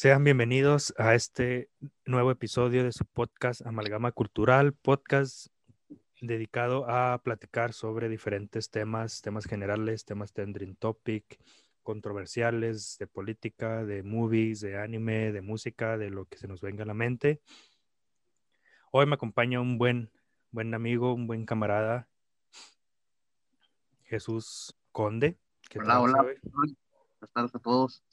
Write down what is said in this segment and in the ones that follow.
Sean bienvenidos a este nuevo episodio de su podcast Amalgama Cultural, podcast dedicado a platicar sobre diferentes temas, temas generales, temas trending topic, controversiales, de política, de movies, de anime, de música, de lo que se nos venga a la mente. Hoy me acompaña un buen, buen amigo, un buen camarada, Jesús Conde. hola, hola. Buenas tardes a todos.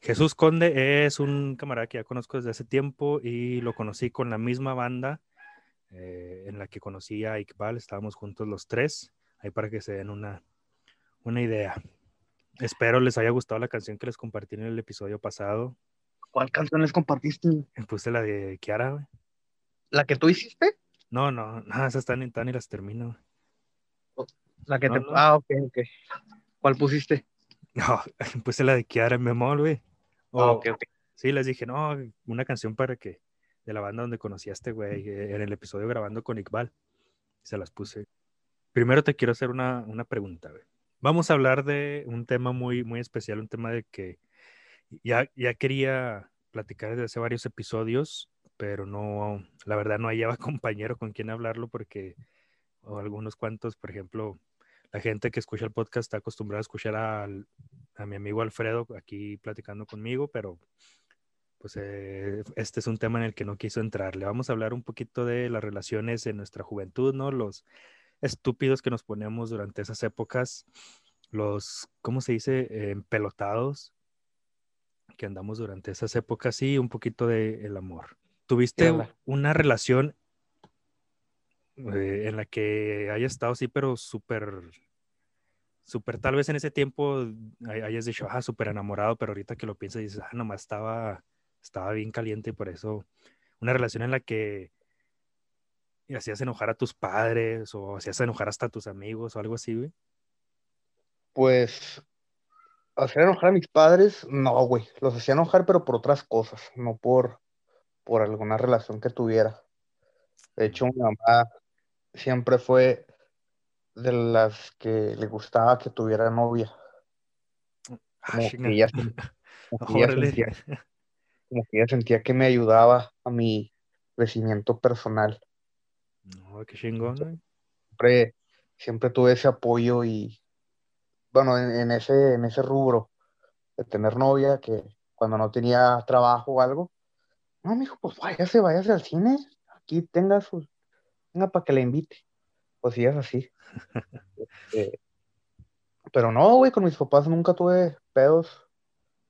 Jesús Conde es un camarada que ya conozco desde hace tiempo y lo conocí con la misma banda eh, en la que conocí a Iqbal. Estábamos juntos los tres, ahí para que se den una, una idea. Espero les haya gustado la canción que les compartí en el episodio pasado. ¿Cuál canción les compartiste? Puse la de Kiara, ¿La que tú hiciste? No, no, nada, esas están en tan y las termino. La que te. Ah, ok, ok. ¿Cuál pusiste? No, puse la de Kiara en bemol, güey. Ah, ok, ok. Sí, les dije, no, una canción para que, de la banda donde conocí a este güey, eh, en el episodio grabando con Iqbal. Se las puse. Primero te quiero hacer una, una pregunta, güey. Vamos a hablar de un tema muy, muy especial, un tema de que ya, ya quería platicar desde hace varios episodios, pero no, la verdad no hallaba compañero con quien hablarlo porque, o algunos cuantos, por ejemplo, la gente que escucha el podcast está acostumbrada a escuchar a, mi amigo Alfredo aquí platicando conmigo, pero pues eh, este es un tema en el que no quiso entrar. Le vamos a hablar un poquito de las relaciones en nuestra juventud, ¿no? Los estúpidos que nos ponemos durante esas épocas, los, ¿cómo se dice? pelotados que andamos durante esas épocas y un poquito de el amor. ¿Tuviste una relación eh, en la que haya estado así, pero súper, súper, tal vez en ese tiempo hayas dicho, ah, súper enamorado, pero ahorita que lo piensas dices, ah, nomás estaba, estaba bien caliente y por eso una relación en la que hacías enojar a tus padres o hacías enojar hasta a tus amigos o algo así, güey. Pues hacer enojar a mis padres, no, güey, los hacía enojar, pero por otras cosas, no por, por alguna relación que tuviera. De hecho, mi mamá siempre fue de las que le gustaba que tuviera novia. Ah, como, que ella, sentía, que me ayudaba a mi crecimiento personal. No, qué chingón. Siempre, siempre tuve ese apoyo y, bueno, en, ese, en ese rubro de tener novia, que cuando no tenía trabajo o algo, no, mijo, pues váyase, váyase al cine, aquí tenga sus para que la invite. Es así. Este, pero no, güey, con mis papás nunca tuve pedos,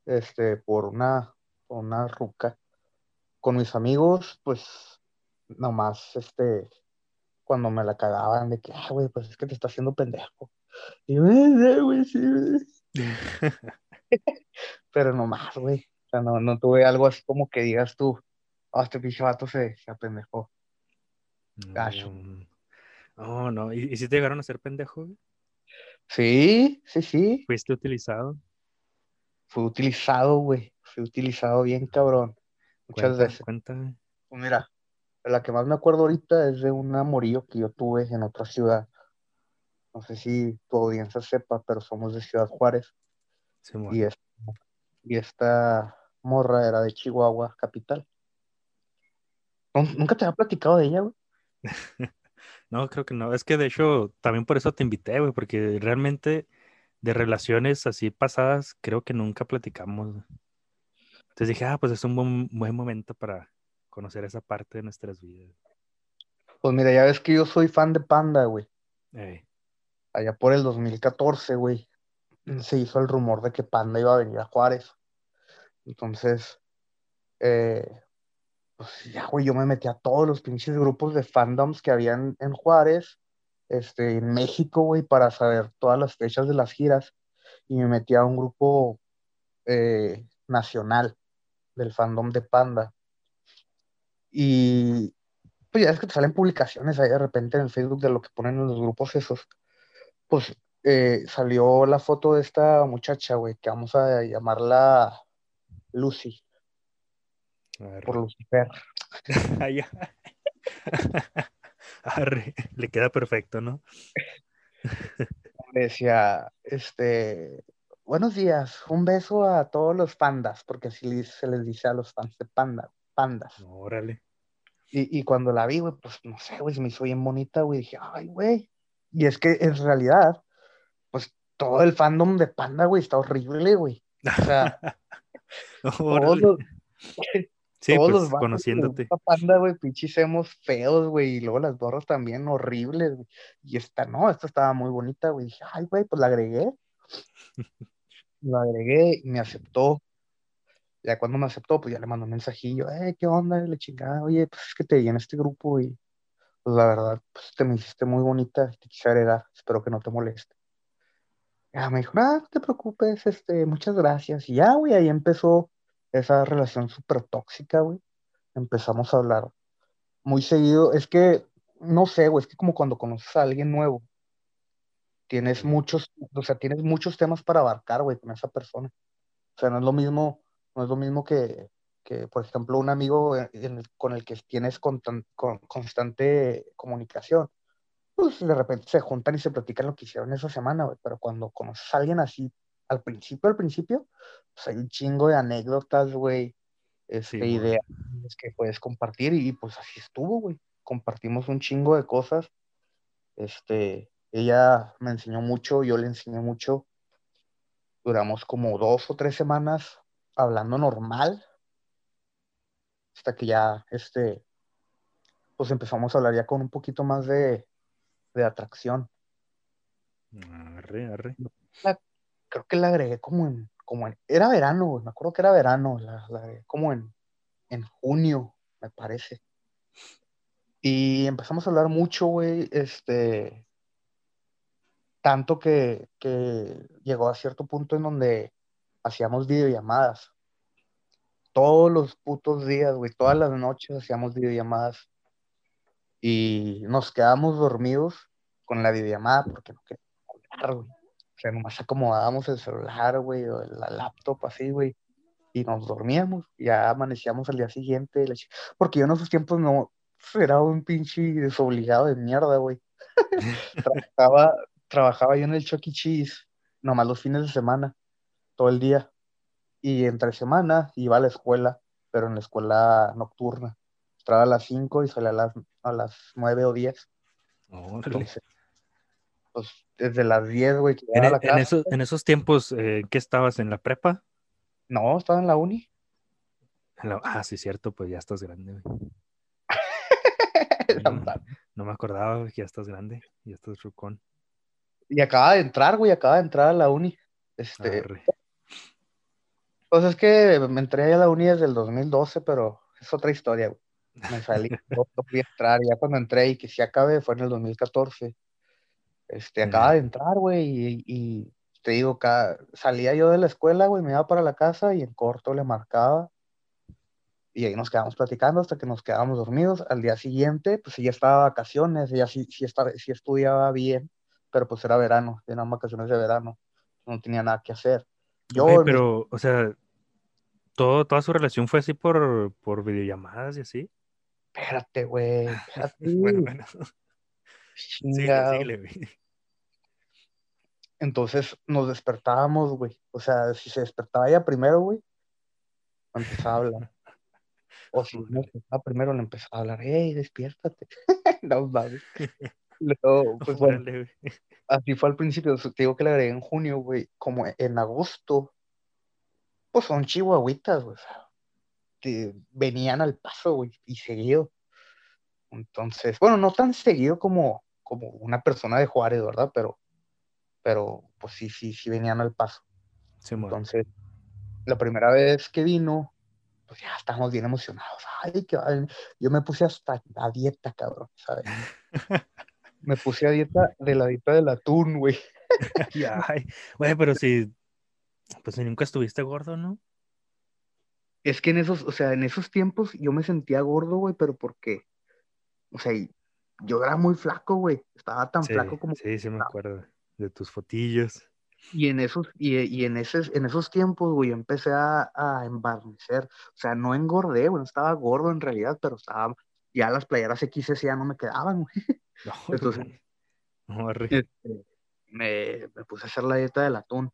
este, por una, una ruca. Con mis amigos, pues, nomás, este, cuando me la cagaban de que, ah, güey, pues es que te está haciendo pendejo. Y yo, eh, güey, sí, Pero nomás, güey. O sea, no, no tuve algo así como que digas tú, ah, este pinche vato se, se apendejó. No, no. ¿Y, si te llegaron a ser pendejo? Sí, sí, sí. ¿Fuiste utilizado? Fui utilizado, güey. Fui utilizado bien cabrón. Muchas veces. Cuéntame. Pues mira, la que más me acuerdo ahorita es de un amorío que yo tuve en otra ciudad. No sé si tu audiencia sepa, pero somos de Ciudad Juárez. y, y esta morra era de Chihuahua, capital. ¿Nunca te había platicado de ella, güey? no, creo que no. Es que de hecho, también por eso te invité, güey, porque realmente de relaciones así pasadas, creo que nunca platicamos. Entonces dije, ah, pues es un buen, momento para conocer esa parte de nuestras vidas. Pues mira, ya ves que yo soy fan de Panda, güey. Allá por el 2014, güey, se hizo el rumor de que Panda iba a venir a Juárez. Entonces, eh, pues ya, güey, yo me metí a todos los pinches grupos de fandoms que habían en Juárez, este, en México, güey, para saber todas las fechas de las giras. Y me metí a un grupo eh, nacional del fandom de Panda. Y pues ya es que te salen publicaciones ahí de repente en el Facebook de lo que ponen en los grupos esos. Pues eh, salió la foto de esta muchacha, güey, que vamos a llamarla Lucy. Por Lucifer. le queda perfecto, ¿no? Decía, este, buenos días, un beso a todos los pandas, porque así se les dice a los fans de panda, pandas. Órale. Y, y cuando la vi, güey, pues no sé, güey, se me hizo bien bonita, güey, dije, ay, güey. Y es que en realidad, pues todo el fandom de panda, güey, está horrible, güey. O sea, todos los, Sí, todos pues los vatos conociéndote. gusta Panda, güey, pinches hemos feos, güey, y luego las gorras también horribles, güey. Y esta, no, esta estaba muy bonita, güey. Dije, ay, güey, pues la agregué. La agregué y me aceptó. Ya cuando me aceptó, pues ya le mandó un mensajillo, eh, ¿qué onda? Le chingada, oye, pues es que te vi en este grupo y pues la verdad, pues te me hiciste muy bonita, te quise agregar, espero que no te moleste. Ya me dijo, no, no te preocupes, este, muchas gracias. Y ya, güey, ahí empezó esa relación súper tóxica, güey. Empezamos a hablar muy seguido. Es que, no sé, güey, es que como cuando conoces a alguien nuevo, tienes muchos, o sea, tienes muchos temas para abarcar, güey, con esa persona. O sea, no es lo mismo, no es lo mismo que, que por ejemplo, un amigo en- con el que tienes constan- con- constante comunicación. Pues de repente se juntan y se platican lo que hicieron esa semana, güey. Pero cuando conoces a alguien así, al principio, al principio, pues hay un chingo de anécdotas, güey, este, Sí, ideas que puedes compartir y pues así estuvo, güey. Compartimos un chingo de cosas. Este, ella me enseñó mucho, yo le enseñé mucho. Duramos como dos o tres semanas hablando normal, hasta que ya, este, pues empezamos a hablar ya con un poquito más de, de atracción. Arre, arre. Creo que la agregué como en, como en, era verano, me acuerdo que era verano, la, la agregué como en, en junio, me parece. Y empezamos a hablar mucho, güey, este, tanto que, que llegó a cierto punto en donde hacíamos videollamadas. Todos los putos días, güey, todas las noches hacíamos videollamadas. Y nos quedábamos dormidos con la videollamada porque no queríamos hablar, güey. O sea, nomás acomodábamos el celular, güey, o la laptop así, güey. Y nos dormíamos. Ya amanecíamos al día siguiente. Porque yo en esos tiempos no, era un pinche desobligado de mierda, güey. Trabajaba, trabajaba yo en el Chuck E. Cheese, nomás los fines de semana, todo el día. Y entre semana iba a la escuela, pero en la escuela nocturna. Entraba a las 5 y salía a las, a las 9 o 10. Órale. Entonces, pues desde las 10, güey, que En, llegaba a e- la en esos, en esos tiempos, eh, ¿qué estabas? ¿En la prepa? No, estaba en la uni. En la- Ah, sí, cierto, pues ya estás grande, güey. La No, me acordaba güey, que ya estás grande, ya estás rucón. Y acaba de entrar, güey, acaba de entrar a la uni. Este, Arre. pues es que me entré a la uni desde el 2012, pero es otra historia, güey. Me salí, no no fui a entrar, ya cuando entré y que sí acabé fue en el 2014. Este, acaba Ya. de entrar, güey, y, y te digo, cada, salía yo de la escuela, güey, me iba para la casa y en corto le marcaba. Y ahí nos quedamos platicando hasta que nos quedábamos dormidos. Al día siguiente, pues ella estaba de vacaciones, ella sí, sí, estaba, sí estudiaba bien, pero pues era verano, eran vacaciones de verano, no tenía nada que hacer. Yo, Ok, en mi- pero, o sea, todo, toda su relación fue así por, por videollamadas y así. espérate, güey, espérate, Bueno, bueno. Síguele, síguele, güey. Entonces nos despertábamos, güey. O sea, si se despertaba ella primero, güey, empezaba a hablar. O si no despertaba primero, le empezaba a hablar, hey, despiértate. no mames. Luego, pues bueno, Órale, güey. así fue al principio. Te digo que le agregué en junio, güey. Como en agosto, pues son chihuahuitas, güey. o sea, que venían al paso, güey, y seguido. Entonces, bueno, no tan seguido como, como una persona de Juárez, ¿verdad? Pero, pero, pues sí, sí, sí venían al paso. Simón. Entonces, la primera vez que vino, pues ya estábamos bien emocionados. Ay, que yo me puse hasta a dieta, cabrón, ¿sabes? Me puse a dieta de la dieta del atún, güey. Ya, ay, Güey, pero si, pues si nunca estuviste gordo, ¿no? Es que en esos, o sea, en esos tiempos yo me sentía gordo, güey, pero porque, o sea, y- yo era muy flaco, güey. Estaba tan Sí, flaco como sí, sí me acuerdo de tus fotillos. Y en esos, y, y en esos, en esos tiempos, güey, yo empecé a, a embarnecer. O sea, no engordé, güey, no estaba gordo en realidad, pero estaba, ya las playeras XS ya no me quedaban, güey. No, Entonces-. No. Este, me, me puse a hacer la dieta del atún.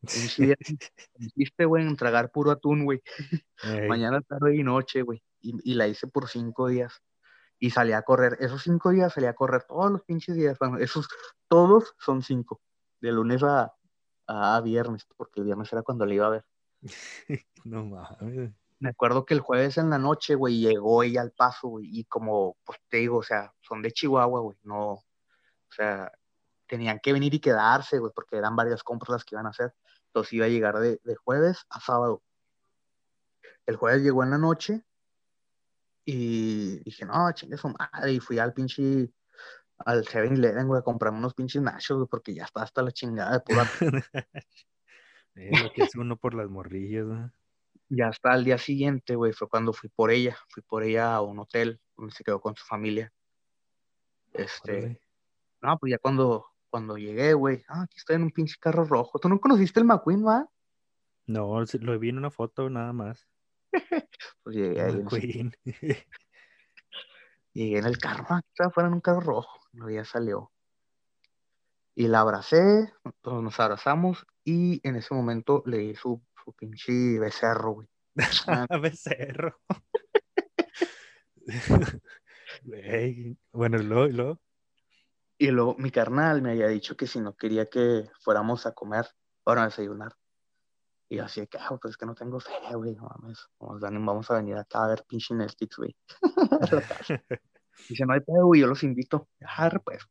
Consiste, güey, en tragar puro atún, güey. Ey, Mañana, tarde y noche, güey. Y, y la hice por cinco días. Y salí a correr. Esos cinco días salí a correr todos los pinches días. Bueno, esos todos son cinco. De lunes a, a viernes, porque el viernes era cuando le iba a ver. no mames. Me acuerdo que el jueves en la noche, güey, llegó ella al paso, güey, y como, pues te digo, o sea, son de Chihuahua, güey, no, o sea, tenían que venir y quedarse, güey, porque eran varias compras las que iban a hacer. Entonces iba a llegar de, de jueves a sábado. El jueves llegó en la noche y dije, no, chingue su madre, y fui al pinche, al 7-Eleven, güey, a comprarme unos pinches nachos, güey, porque ya está hasta la chingada de pura lo que es uno por las morrillas, ¿no? Ya hasta al día siguiente, güey, fue cuando fui por ella. Fui por ella a un hotel donde se quedó con su familia. Este, no, pues ya cuando, cuando llegué, güey, ah, aquí estoy en un pinche carro rojo. ¿Tú no conociste el McQueen, va? No, lo vi en una foto nada más. Pues llegué ahí, en Queen. llegué en el carro, estaba fuera en un carro rojo. No, ya salió. Y la abracé, pues nos abrazamos y en ese momento le di su, su pinche becerro, güey. Becerro. Bueno, y luego, y luego. Y luego mi carnal me había dicho que si no quería que fuéramos a comer, para desayunar. Y yo así de que, ah, pues es que no tengo feria, güey, no mames. Vamos, vamos a venir acá a ver pinche Netflix, güey. Dice, no hay pedo, güey, yo los invito. Ah, pues.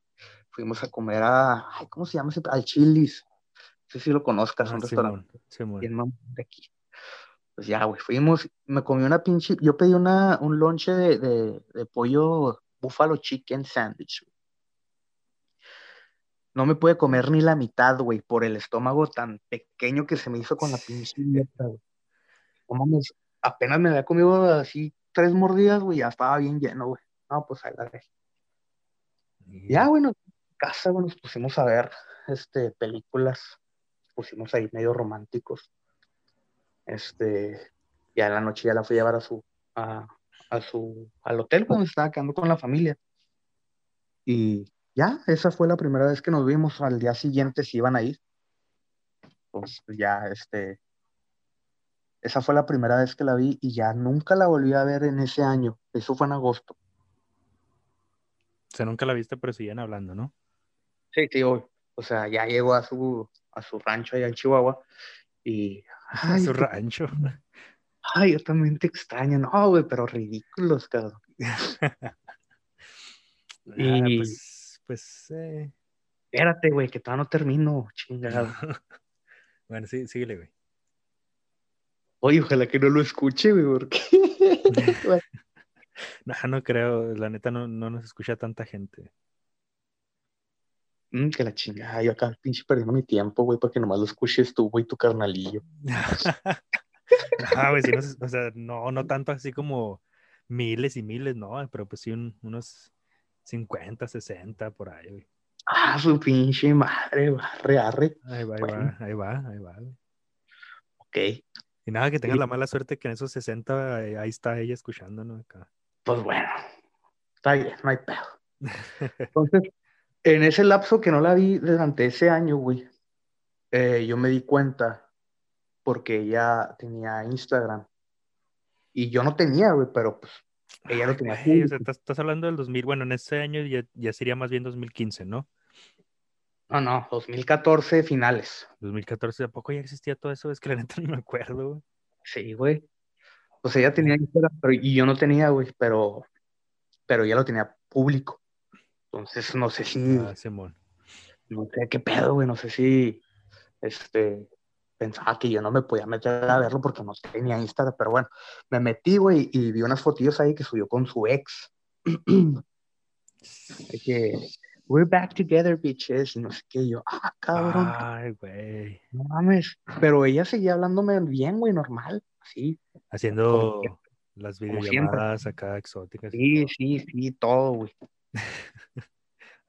Fuimos a comer a, ay, ¿cómo se llama ese? Al Chili's. No sé si lo conozcas, Ah, un restaurante Simón, Simón. de aquí. Pues ya, güey, fuimos, me comí una pinche, yo pedí una, un lonche de, de, de pollo buffalo chicken sandwich. No me pude comer ni la mitad, güey, por el estómago tan pequeño que se me hizo con la pinche güey. No apenas me había comido así tres mordidas, güey, ya estaba bien lleno, güey. No, pues ahí la dejé. Ya, bueno, en casa, güey, nos pusimos a ver este, películas, nos pusimos ahí medio románticos. Este, ya en la noche ya la fui a llevar a su, a, a su, al hotel cuando estaba quedando con la familia. Y ya, esa fue la primera vez que nos vimos. Al día siguiente se iban a ir. Pues ya, este, esa fue la primera vez que la vi y ya nunca la volví a ver en ese año. Eso fue en agosto. O sea, nunca la viste, pero siguen hablando, ¿no? Sí, tío. O sea, ya llegó a su, a su rancho allá en Chihuahua y, A su rancho. ay, yo también te extraño. No, güey, pero ridículos, cabrón. Ah, Y- pues, pues, eh. Espérate, güey, que todavía no termino, chingado. Bueno, sí, síguele, güey. Oye, ojalá que no lo escuche, güey, porque... No, no creo, la neta no, no nos escucha tanta gente. Mm, que la chingada, yo acá pinche perdiendo mi tiempo, güey, porque nomás lo escuches tú, güey, tu carnalillo. Ah, güey, sí, no sé, o sea, no, no tanto así como miles y miles, no, pero pues sí un- unos 50, 60 por ahí, güey. Ah, su pinche madre, arre, arre. Ahí va, ahí Bueno. va, ahí va, ahí va, güey. Ok, Y nada, que tengas Sí. la mala suerte que en esos 60 eh, ahí está ella escuchándonos acá. pues bueno, está bien, no hay pedo. Entonces, en ese lapso que no la vi durante ese año, güey, eh, yo me di cuenta porque ella tenía Instagram y yo no tenía, güey, pero pues ella lo Ay, tenía. güey, o sea, estás, estás hablando del 2000, bueno, en ese año ya, ya sería más bien 2015, ¿no? No, no, 2014 finales. 2014, ¿a poco ya existía todo eso? Es que la neta no me acuerdo, güey. Sí, güey. Pues ella tenía Instagram, pero, y yo no tenía, güey, pero, pero ella lo tenía público. Entonces, no sé si, Ah, Simón. no sé qué pedo, güey, no sé si, este, pensaba que yo no me podía meter a verlo porque no tenía Instagram, pero bueno, me metí, güey, y vi unas fotillos ahí que subió con su ex. Que, we're back together, bitches, y no sé qué, yo, ah, cabrón, Ay, güey. no mames. Pero ella seguía hablándome bien, güey, normal, así. Haciendo las videollamadas acá exóticas. Sí, sí, sí, todo, güey.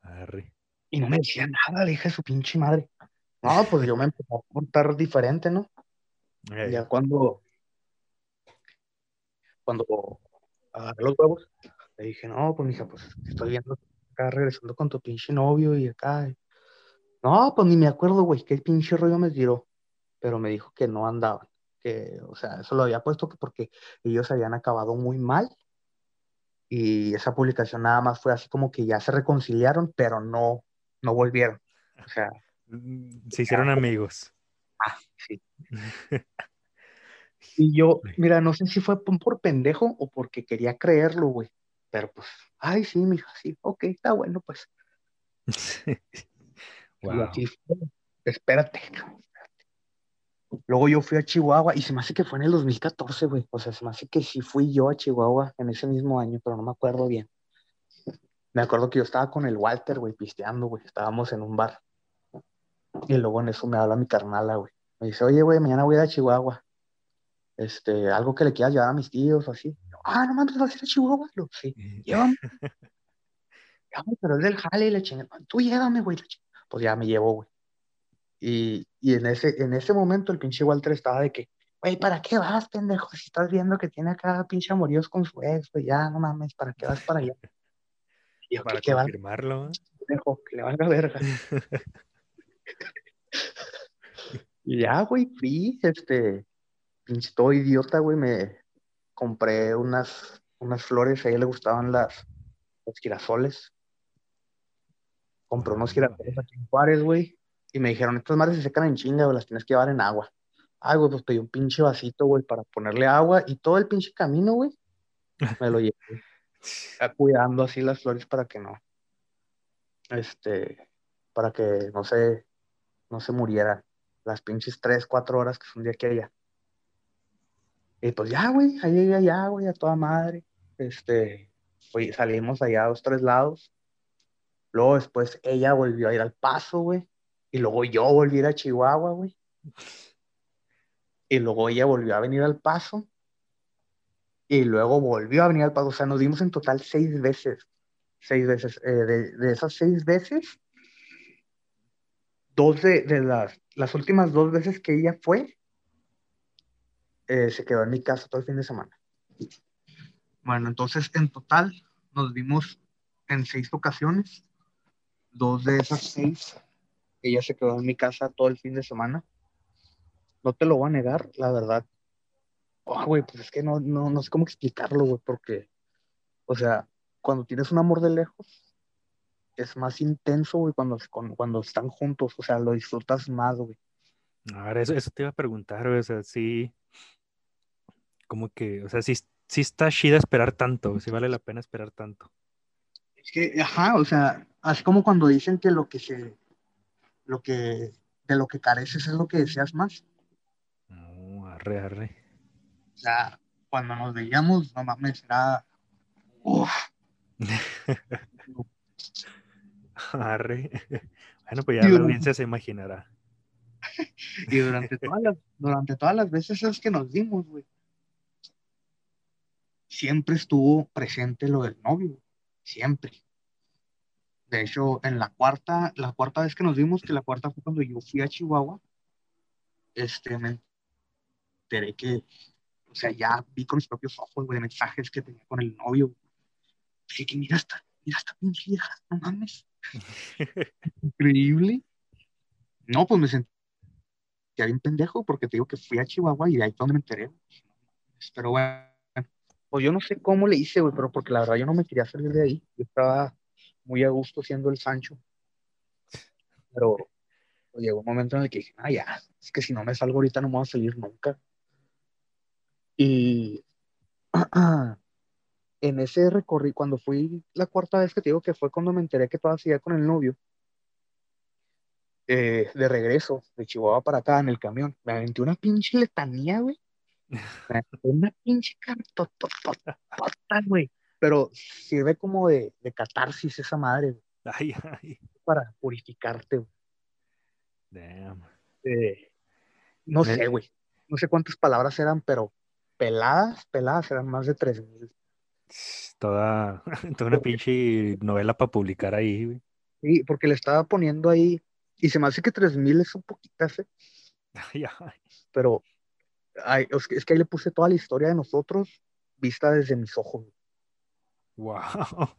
Arre. Y no me decía nada, le dije a su pinche madre. No, pues yo me empecé a portar diferente, ¿no? Ya cuando, cuando agarré los huevos, le dije, no, pues mija, pues estoy viendo acá regresando con tu pinche novio y acá. No, pues ni me acuerdo, güey, qué pinche rollo me tiró. pero me dijo que no andaban, que, o sea, eso lo había puesto porque ellos habían acabado muy mal y esa publicación nada más fue así como que ya se reconciliaron, pero no, no volvieron. O sea, se hicieron amigos. Ah, sí. y yo, mira, no sé si fue por pendejo o porque quería creerlo, güey. Pero pues, ay, sí, mija, sí, ok, está bueno, pues. wow. espérate, Luego yo fui a Chihuahua y se me hace que fue en el 2014, güey. O sea, se me hace que sí fui yo a Chihuahua en ese mismo año, pero no me acuerdo bien. Me acuerdo que yo estaba con el Walter, güey, pisteando, güey. Estábamos en un bar. Y luego en eso me habla mi carnala, güey. Me dice, oye, güey, mañana voy a ir a Chihuahua. Este, algo que le quieras llevar a mis tíos o así. ah, no mames, vas a ir a Chihuahua. Lo, sí, llévame. llévame, pero es del jale y le chingue. Tú llévame, güey. Pues ya me llevo, güey. Y, y en, ese, en ese momento el pinche Walter estaba de que, güey, ¿para qué vas, pendejo? Si estás viendo que tiene acá pinche amoríos con su ex, güey, ya, no mames, ¿para qué vas para allá? Y para ¿qué, confirmarlo. Pendejo, que le valga verga. y ya, güey, fui, este, pinche todo idiota, güey, me compré unas, unas flores, a ella le gustaban las, los girasoles. Compré unos ah, girasoles aquí en Juárez, güey y me dijeron, estas madres se secan en chinga, güey, las tienes que llevar en agua. Ay, güey, pues pedí un pinche vasito, güey, para ponerle agua y todo el pinche camino, güey, me lo llevé. cuidando así las flores para que no, este, para que no se, no se murieran las pinches tres, cuatro horas que son de aquí allá. Y pues ya, güey, ahí llegué allá, güey, a toda madre. Este, fui, salimos allá a dos, tres lados. Luego después ella volvió a ir al paso, güey. Y luego yo volví a a Chihuahua, güey. Y luego ella volvió a venir al paso. Y luego volvió a venir al paso. O sea, nos dimos en total seis veces. Seis veces. Eh, de, esas seis veces, dos de, las, las últimas dos veces que ella fue, eh, se quedó en mi casa todo el fin de semana. Bueno, entonces en total nos vimos en seis ocasiones. Dos de esas seis ella se quedó en mi casa todo el fin de semana. No te lo voy a negar, la verdad. Oh, güey, pues es que no, no, no sé cómo explicarlo, güey, porque, o sea, cuando tienes un amor de lejos, es más intenso, güey, cuando, cuando, están juntos, o sea, lo disfrutas más, güey. A ver, eso, eso te iba a preguntar, güey, o sea, sí, como que, o sea, sí, sí está chida esperar tanto, sí vale la pena esperar tanto. Es que, ajá, o sea, así como cuando dicen que lo que se, lo que, de lo que careces es lo que deseas más. No, arre, arre. O sea, cuando nos veíamos, no mames, era. Uf. arre. Bueno, pues ya la audiencia se imaginará. y durante todas las, durante todas las veces es que nos dimos, güey. Siempre estuvo presente lo del novio, siempre. De hecho, en la cuarta, la cuarta vez que nos vimos, que la cuarta fue cuando yo fui a Chihuahua, este, me enteré que, o sea, ya vi con mis propios ojos, güey, mensajes que tenía con el novio. Dije que mira esta, mira esta pinche vieja, no mames. Increíble. No, pues me sentí bien pendejo porque te digo que fui a Chihuahua y de ahí fue donde me enteré. Pero bueno, pues yo no sé cómo le hice, güey, pero porque la verdad yo no me quería salir de ahí. Yo estaba muy a gusto siendo el Sancho. Pero pues, llegó un momento en el que dije, ah, ya, es que si no me salgo ahorita no me voy a salir nunca. Y en ese recorrido, cuando fui la cuarta vez que te digo que fue cuando me enteré que todavía seguía con el novio, eh, de regreso de Chihuahua para acá en el camión, me aventé una pinche letanía, güey. una pinche cartototota, güey pero sirve como de, de catarsis esa madre, Ay, ay. Para purificarte, Damn. Eh, no sé, güey. No sé cuántas palabras eran, pero peladas, peladas eran más de tres mil. Toda, toda una pinche novela para publicar ahí, güey. Sí, porque le estaba poniendo ahí, y se me hace que tres mil es un poquito, ¿eh? Ay, ay. Pero es que ahí le puse toda la historia de nosotros vista desde mis ojos. Wow.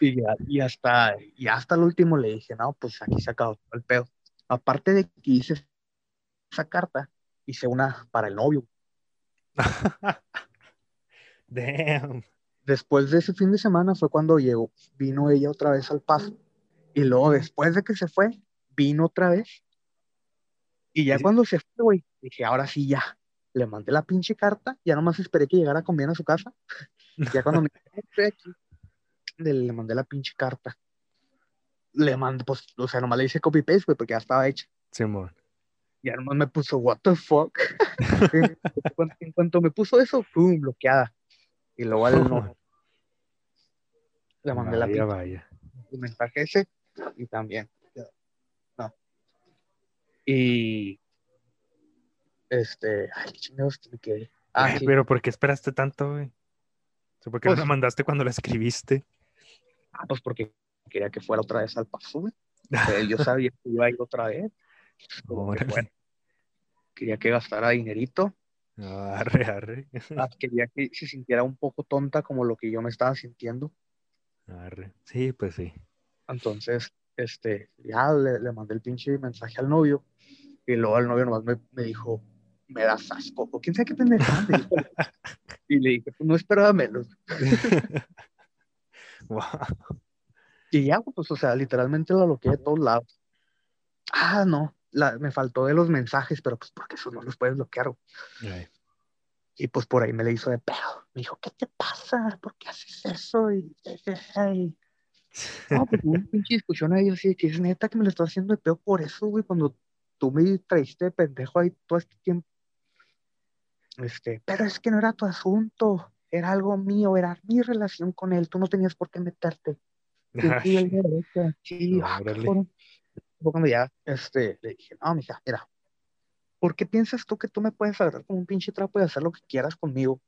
Y, y, hasta, y hasta el último le dije, no, pues aquí se acabó el pedo. Aparte de que hice esa carta, hice una para el novio. Damn. Después de ese fin de semana fue cuando llegó, vino ella otra vez al paso. Y luego después de que se fue, vino otra vez. Y ya ¿Sí? cuando se fue, güey, dije, ahora sí ya. Le mandé la pinche carta, ya nomás esperé que llegara con bien a su casa. Ya cuando me estoy aquí, le, mandé la pinche carta. Le mandé, pues, o sea, nomás le hice copy paste, güey, porque ya estaba hecha. Simón. Ya nomás me puso, what the fuck. en, cuanto, en cuanto me puso eso, pum, bloqueada. Y luego al no, le mandé la pinche vaya. el mensaje ese y también. No. Y este, ay, chingados que me quedé. Ah, sí. Pero ¿por qué esperaste tanto, güey? O sea, ¿Por qué no Pues- la mandaste cuando la escribiste? Ah, pues porque quería que fuera otra vez al paso, güey. Yo sabía que iba a ir otra vez. Fuera. Quería que gastara dinerito. Arre, arre. Ah, Quería que se sintiera un poco tonta como lo que yo me estaba sintiendo. Arre. Sí, pues sí. Entonces, este, ya le, le mandé el pinche mensaje al novio. Y luego el novio nomás me, me dijo, me das asco. O quién sabe qué dijo. Y le dije, pues no esperaba menos. Wow. Y ya, pues, o sea, literalmente lo bloqueé de todos lados. Ah, no, la- me faltó de los mensajes, pero pues porque eso no los puedes bloquear. Y pues por ahí me le hizo de pedo. Me dijo, ¿qué te pasa? ¿Por qué haces eso? Y, y- no, pues una pinche discusión ahí, así que es neta que me lo estás haciendo de pedo por eso, güey, cuando tú me traíste de pendejo ahí todo este tiempo. Este, pero es que no era tu asunto, era algo mío, era mi relación con él, tú no tenías por qué meterte. Sí, sí. Sí, ah, cabrón. Fue cuando ya, este, le dije, no, mija, mira, ¿por qué piensas tú que tú me puedes agarrar como un pinche trapo y hacer lo que quieras conmigo?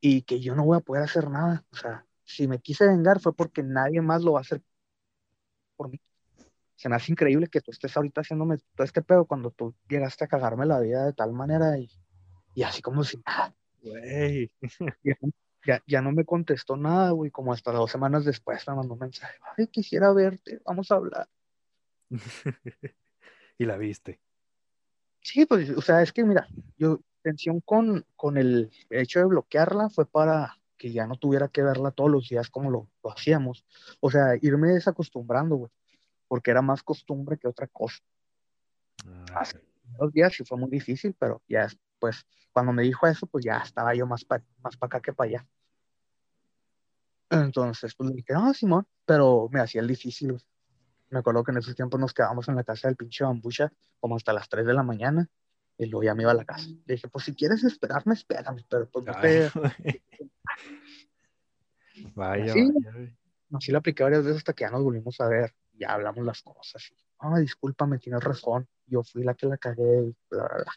Y que yo no voy a poder hacer nada. O sea, si me quise vengar fue porque nadie más lo va a hacer por mí. Se me hace increíble que tú estés ahorita haciéndome todo este pedo cuando tú llegaste a cagarme la vida de tal manera y, y así como si nada. Güey. Ya, ya, ya no me contestó nada, güey, como hasta dos semanas después me mandó un mensaje. Ay, quisiera verte, vamos a hablar. y la viste. Sí, pues, o sea, es que mira, yo, tensión con, con el hecho de bloquearla fue para que ya no tuviera que verla todos los días como lo, lo hacíamos. O sea, irme desacostumbrando, güey, porque era más costumbre que otra cosa. Ah, Así. Los días sí fue muy difícil, pero ya, pues, cuando me dijo eso, pues ya estaba yo más para más pa acá que para allá. Entonces, pues le dije, no, Simón, pero me hacía el difícil, güey. Me acuerdo que en esos tiempos nos quedábamos en la casa del pinche bambucha como hasta las 3 de la mañana y luego ya me iba a la casa. Le dije, pues si quieres esperarme, espérame, pero pues no te... Vaya, Sí. vaya. Así la apliqué varias veces hasta que ya nos volvimos a ver, ya hablamos las cosas. Ah, discúlpame, tienes razón, yo fui la que la cagué, y bla, bla, bla.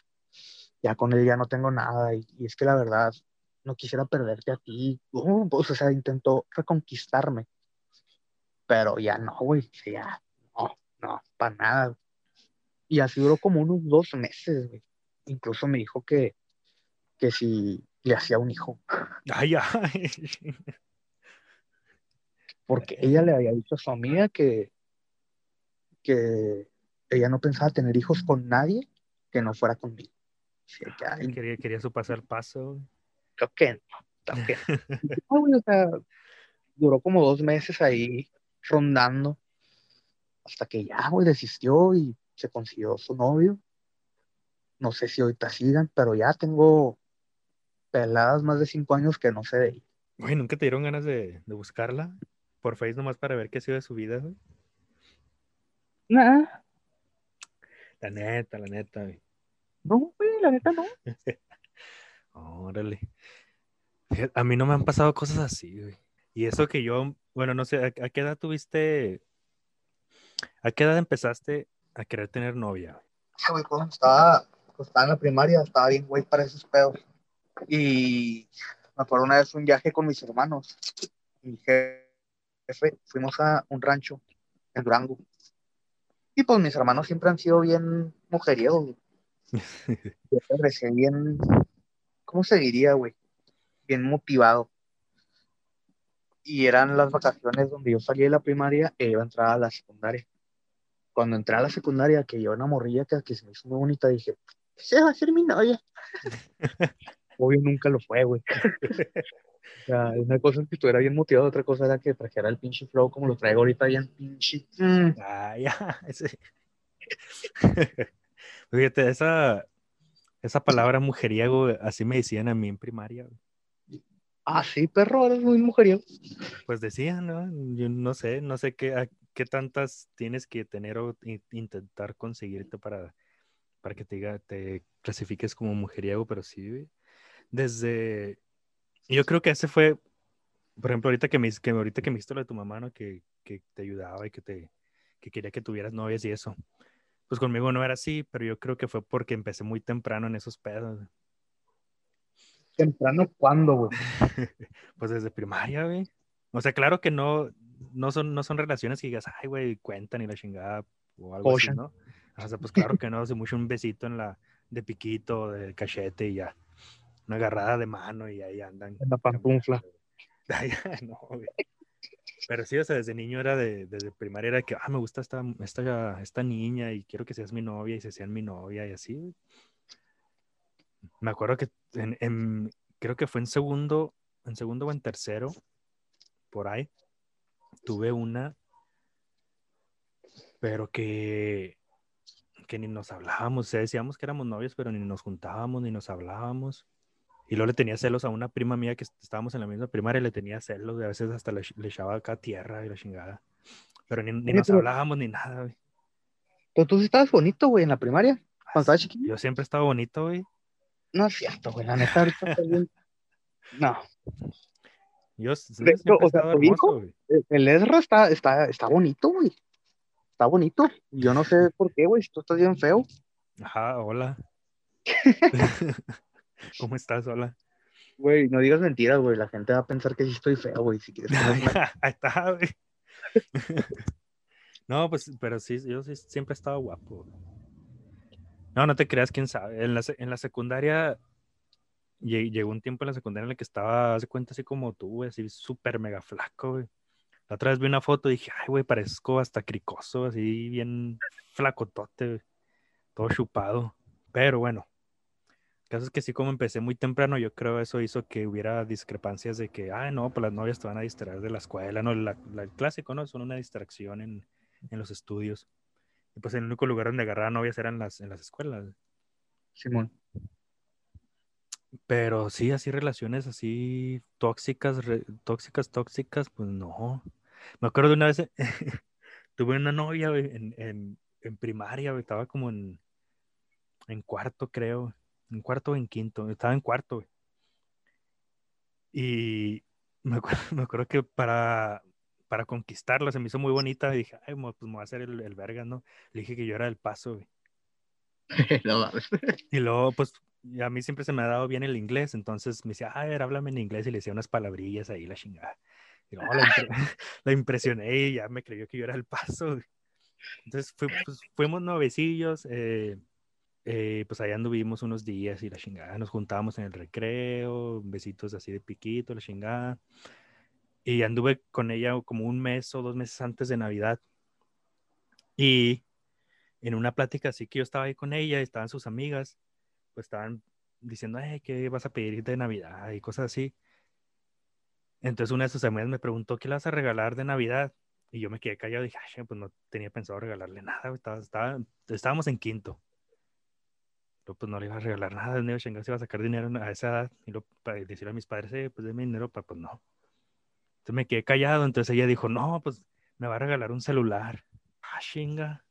Ya con él ya no tengo nada y, y es que la verdad no quisiera perderte a ti. Uh, pues, o sea, intentó reconquistarme, pero ya no, güey, ya, no, no, para nada. Y así duró como unos dos meses, güey. Incluso me dijo que, que si le hacía un hijo, Ay, ay. porque ella le había dicho a su amiga que, que ella no pensaba tener hijos con nadie que no fuera conmigo. Que, ay, Quería, quería su pasar paso. creo que no, creo que no. Y, no, güey, o sea, duró como dos meses ahí rondando hasta que ya, güey, desistió y se consiguió su novio. No sé si ahorita sigan, pero ya tengo peladas más de cinco años que no sé de ella. Güey, ¿nunca te dieron ganas de, de buscarla? Por Face nomás para ver qué ha sido de su vida, güey. Nah, La neta, la neta, güey. no, güey, la neta no. Órale. A mí no me han pasado cosas así, güey. Y eso que yo, bueno, no sé, ¿a, a qué edad tuviste, a qué edad empezaste a querer tener novia? güey? Cuando estaba, cuando estaba en la primaria, estaba bien, güey, para esos pedos. Y me acuerdo una vez un viaje con mis hermanos. Mi jefe, fuimos a un rancho en Durango. Y pues mis hermanos siempre han sido bien mujeriegos. güey. Yo regresé bien, ¿cómo se diría, güey? Bien motivado. Y eran las vacaciones donde yo salí de la primaria e iba a entrar a la secundaria. Cuando entré a la secundaria, que yo una morrilla que, que se me hizo muy bonita, dije, esa va a ser mi novia. Obvio nunca lo fue, güey. o sea, una cosa es que estuviera bien motivado, otra cosa era que trajera el pinche flow como lo traigo ahorita bien pinche. Mm. Ah, ya, ese. Fíjate, esa, esa palabra mujeriego, así me decían a mí en primaria. güey. Ah, sí, perro, eres muy mujeriego. Pues decían, ¿no? Yo no sé, no sé qué, a- qué tantas tienes que tener o in- intentar conseguirte para, para que te diga, te clasifiques como mujeriego, pero sí. Desde, yo creo que ese fue, por ejemplo, ahorita que me, que ahorita que me dijiste lo de tu mamá, ¿no? Que, que te ayudaba y que te, que quería que tuvieras novias y eso. Pues conmigo no era así, pero yo creo que fue porque empecé muy temprano en esos pedos. Temprano, ¿cuándo, güey? Pues desde primaria, güey. O sea, claro que no, no son, no son relaciones que digas, ay, güey, cuentan y la chingada o algo así. ¿no? O sea, pues claro que no, hace mucho un besito en la, de piquito, de cachete y ya. Una agarrada de mano y ahí andan. En la pantufla. No, güey. Pero sí, o sea, desde niño era de, desde primaria era que, ah, me gusta esta, esta, esta niña y quiero que seas mi novia y se sean mi novia y así. Me acuerdo que en, en- creo que fue en segundo, en segundo o en tercero, por ahí, tuve una, pero que, que ni nos hablábamos, o sea, decíamos que éramos novios, pero ni nos juntábamos, ni nos hablábamos. Y luego le tenía celos a una prima mía que est- estábamos en la misma primaria, le tenía celos, y a veces hasta le, le echaba acá tierra y la chingada. Pero ni, ni nos hablábamos ni nada, güey. Pero tú sí estabas bonito, güey, en la primaria. Cuando estabas chiquillo. Yo siempre estaba bonito, güey. No es cierto, güey. La neta, ahorita bien. No. Yo, De hecho, o sea, tu hijo- güey. El Ezra está, está, está bonito, güey. Está bonito. Yo no sé por qué, güey. Si tú estás bien feo. Ajá, hola. ¿Cómo estás? Hola. Güey, no digas mentiras, güey. La gente va a pensar que sí estoy feo, güey. Si quieres. Ahí está, güey. No, pues, pero sí, yo sí siempre he estado guapo. No, no te creas, quién sabe. En la, en la secundaria, llegó un tiempo en la secundaria en el que estaba, haz de cuenta, así como tú, güey, así súper mega flaco, güey. La otra vez vi una foto y dije, ay, güey, parezco hasta cricoso, así bien flacotote, güey. Todo chupado. Pero bueno, el caso es que sí, como empecé muy temprano, yo creo eso hizo que hubiera discrepancias de que, ay, no, pues las novias te van a distraer de la escuela, no, la, la- el clásico, ¿no? Son una distracción en, en los estudios. Y pues el único lugar donde agarrar novias eran las, en las escuelas. Simón. Pero sí, así relaciones así tóxicas, re- tóxicas, tóxicas, pues no. Me acuerdo de una vez, tuve una novia en, en, en primaria, estaba como en, en cuarto, creo, en cuarto o en quinto, estaba en cuarto. Y me acuerdo, me acuerdo que para, para conquistarla se me hizo muy bonita y dije, ay, pues me voy a hacer el, el verga, ¿no? Le dije que yo era del paso, güey. no. Y luego, pues, y a mí siempre se me ha dado bien el inglés, entonces me decía, a ver, háblame en inglés y le decía unas palabrillas ahí, la chingada. Y luego la, impre- la impresioné y ya me creyó que yo era el paso. Entonces pues, fuimos novecillos, eh, eh, pues allá anduvimos unos días y la chingada, nos juntábamos en el recreo, besitos así de piquito, la chingada. Y anduve con ella como un mes o dos meses antes de Navidad. Y en una plática así que yo estaba ahí con ella, estaban sus amigas, pues estaban diciendo, "Ay, ¿qué vas a pedir de Navidad? y cosas así. Entonces una de sus amigas me preguntó, ¿qué le vas a regalar de Navidad? Y yo me quedé callado y dije, "Ay, pues no tenía pensado regalarle nada, estaba- estaba- estábamos en quinto. Pero pues no le iba a regalar nada, de dinero, chingados, iba a sacar dinero a esa edad y luego para decirle a mis padres, "Eh, pues denme dinero, para pues no. Entonces me quedé callado, entonces ella dijo, no, pues me va a regalar un celular. Ah, chinga.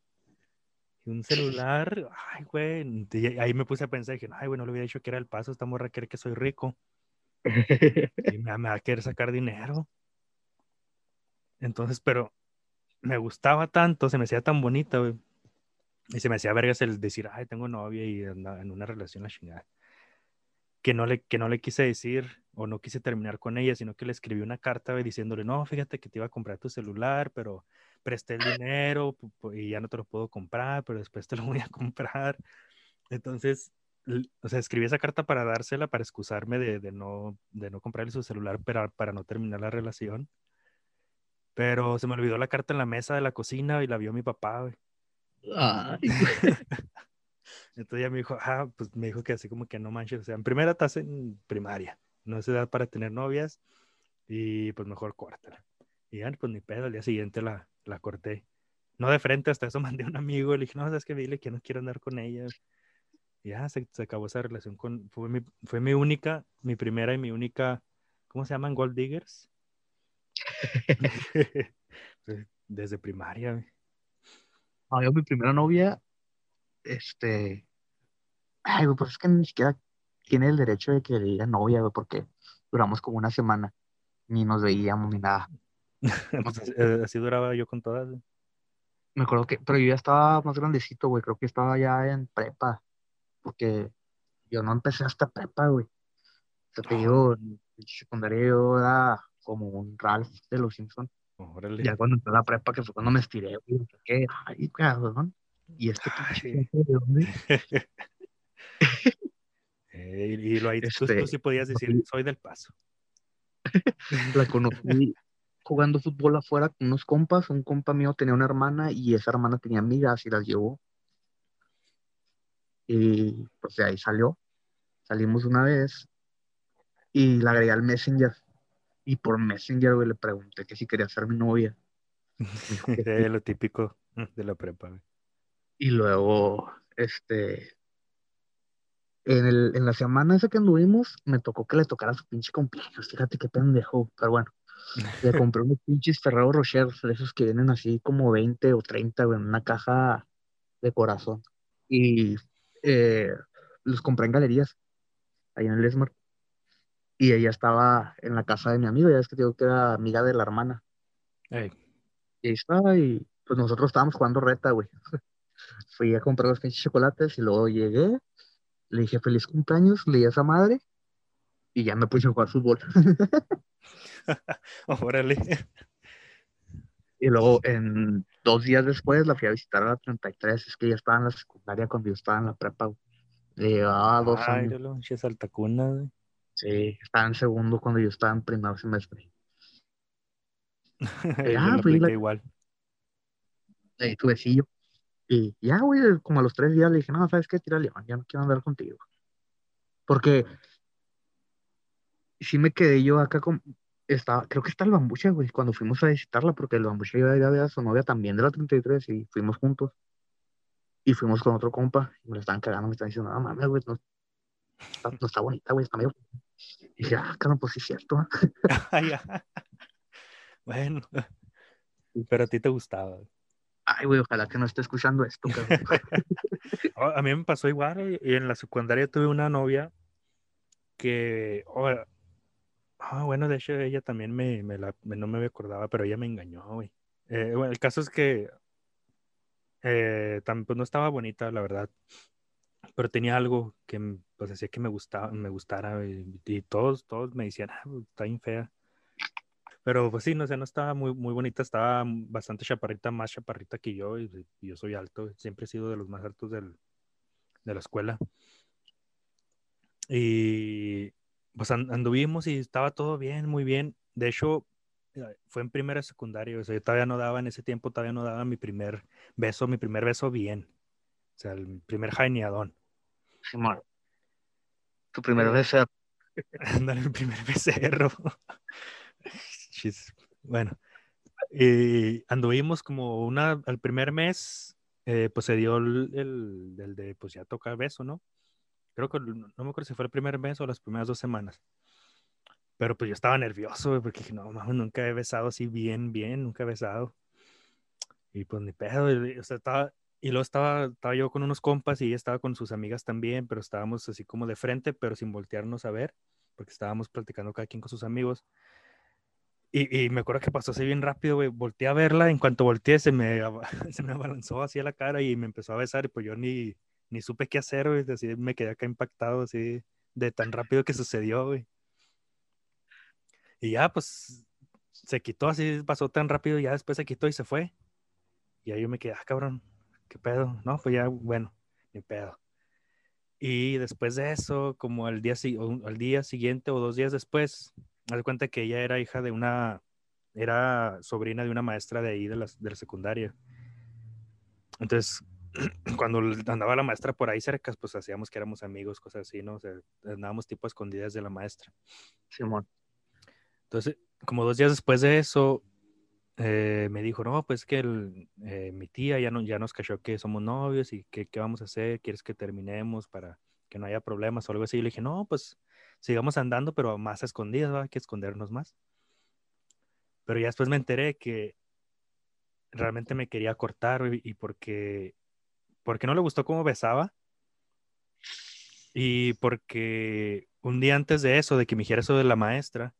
Y un celular, ay, güey. Y ahí me puse a pensar, dije, ay, güey, no le hubiera dicho que era el paso, esta morra quiere que soy rico. Y me, me va a querer sacar dinero. Entonces, pero me gustaba tanto, se me hacía tan bonita, güey. Y se me hacía vergas el decir, ay, tengo novia y en una relación la chingada. Que no, le, que no le quise decir o no quise terminar con ella, sino que le escribí una carta diciéndole, no, fíjate que te iba a comprar tu celular, pero presté el dinero y ya no te lo puedo comprar, pero después te lo voy a comprar. Entonces, o sea, escribí esa carta para dársela, para excusarme de, de no, de no comprarle su celular, para, para no terminar la relación. Pero se me olvidó la carta en la mesa de la cocina y la vio mi papá, güey. Entonces ya me dijo, ah, pues me dijo que así como que no manches, o sea, en primera estás en primaria, no es edad para tener novias y pues mejor córtala. Y ya, pues ni pedo, al día siguiente la, la corté. No de frente, hasta eso mandé a un amigo, le dije, no, sabes que dile que no quiero andar con ella. Y ya se, se, acabó esa relación con, fue mi, fue mi única, mi primera y mi única, ¿cómo se llaman? Gold Diggers. Desde primaria. No, yo mi primera novia, este, ay, pues es que ni siquiera tiene el derecho de que le diga novia, güey, porque duramos como una semana, ni nos veíamos ni nada. pues así, duraba yo con todas. Me acuerdo que, pero yo ya estaba más grandecito, güey, creo que estaba ya en prepa, porque yo no empecé hasta prepa, güey. O sea, te digo, en secundaria yo era como un Ralph de los Simpsons. Órale. Ya cuando entré a la prepa, que fue cuando me estiré, güey, ¿qué? Ay, cabrón. Y este pinche, ¿de dónde? Eh, y lo ahí tú, Este, tú sí podías decir, soy del paso. La conocí jugando fútbol afuera con unos compas. Un compa mío tenía una hermana y esa hermana tenía amigas y las llevó. Y pues de ahí salió. Salimos una vez y la agregué al Messenger. Y por Messenger, güey, le pregunté que si quería ser mi novia. dijo sí. Lo típico de la prepa. güey. Y luego, este, en, el, en la semana esa que anduvimos, me tocó que le tocara su pinche cumpleaños. Fíjate qué pendejo. Pero bueno, le compré unos pinches Ferrero Rocher, esos que vienen así como 20 o 30, güey, en una caja de corazón. Y eh, los compré en galerías, ahí en el Esmar. Y ella estaba en la casa de mi amigo, ya es que digo que era amiga de la hermana. Ey, Y ahí estaba, y pues nosotros estábamos jugando reta, güey. Fui a comprar los pinches chocolates y luego llegué, le dije feliz cumpleaños, le di a esa madre y ya me puse a jugar fútbol. Órale. Y luego, en dos días después, la fui a visitar a la 33. Es que ya estaba en la secundaria cuando yo estaba en la prepa. Le llevaba dos Ay, años. lo güey. Sí, estaba en segundo cuando yo estaba en primer semestre. Yo ah, pues, la- igual. Ahí tu besillo. Y ya, güey, como a los tres días le dije, no, ¿sabes qué? Tira león, ya no quiero andar contigo. Porque sí me quedé yo acá con... Estaba, creo que está el bambucha, güey, cuando fuimos a visitarla, porque el bambucha iba a ir a ver a su novia también de la 33 y fuimos juntos. Y fuimos con otro compa y me lo estaban cagando, me estaban diciendo, no mames, güey, no está, no está bonita, güey, está medio... Y dije, ah, cabrón, pues sí es cierto. ¿eh?". Ay, ya. Bueno, pero a ti te gustaba. Ay, güey, ojalá que no esté escuchando esto. Oh, A mí me pasó igual, güey, y en la secundaria tuve una novia que, oh, ah, bueno, de hecho ella también me, no me acordaba, pero ella me engañó, güey. Eh, el caso es que eh, pues no estaba bonita, la verdad, pero tenía algo que pues hacía que me gustaba, me gustara, y, todos, todos me decían, ah, está bien fea. Pero pues sí, no sé, no estaba muy, muy bonita, estaba bastante chaparrita, más chaparrita que yo, y, y yo soy alto, siempre he sido de los más altos del, de la escuela. Y pues an- anduvimos y estaba todo bien, muy bien. De hecho, eh, fue en primera secundaria, o sea, yo todavía no daba, en ese tiempo todavía no daba mi primer beso, mi primer beso bien. O sea, el primer jaineadón. Simón. Tu primera Eh, era- Ándale, el primer becerro. Chis. Bueno, y anduvimos como una, al primer mes, eh, pues se dio el, el, el de, pues ya toca beso, ¿no? Creo que, no me acuerdo si fue el primer mes o las primeras dos semanas. Pero pues yo estaba nervioso, porque dije, no, mames, nunca he besado así bien, bien, nunca he besado. Y pues ni pedo, y, o sea, estaba, y luego estaba, estaba yo con unos compas y ella estaba con sus amigas también, pero estábamos así como de frente, pero sin voltearnos a ver, porque estábamos platicando cada quien con sus amigos. Y, me acuerdo que pasó así bien rápido, güey. Volteé a verla, en cuanto volteé se me, se me abalanzó así a la cara y me empezó a besar y pues yo ni, ni supe qué hacer, güey. Así me quedé acá impactado, así de tan rápido que sucedió, güey. Y ya, pues, se quitó así, pasó tan rápido, ya después se quitó y se fue. Y ahí yo me quedé, ah, cabrón, qué pedo. No, pues ya, bueno, ni pedo. Y después de eso, como al día, al día siguiente o dos días después, me di cuenta que ella era hija de una, era sobrina de una maestra de ahí de la, de la secundaria. Entonces, cuando andaba la maestra por ahí cerca, pues hacíamos que éramos amigos, cosas así, ¿no? O sea, andábamos tipo escondidas de la maestra. Simón. Entonces, como dos días después de eso, eh, me dijo, no, pues que el, eh, mi tía ya, no, ya nos cachó que somos novios y que, qué vamos a hacer, quieres que terminemos para que no haya problemas o algo así. Y le dije, no, pues sigamos andando, pero más escondidas, ¿va? hay que escondernos más. Pero ya después me enteré que realmente me quería cortar y, y porque, porque no le gustó cómo besaba y porque un día antes de eso, de que me dijera eso de la maestra,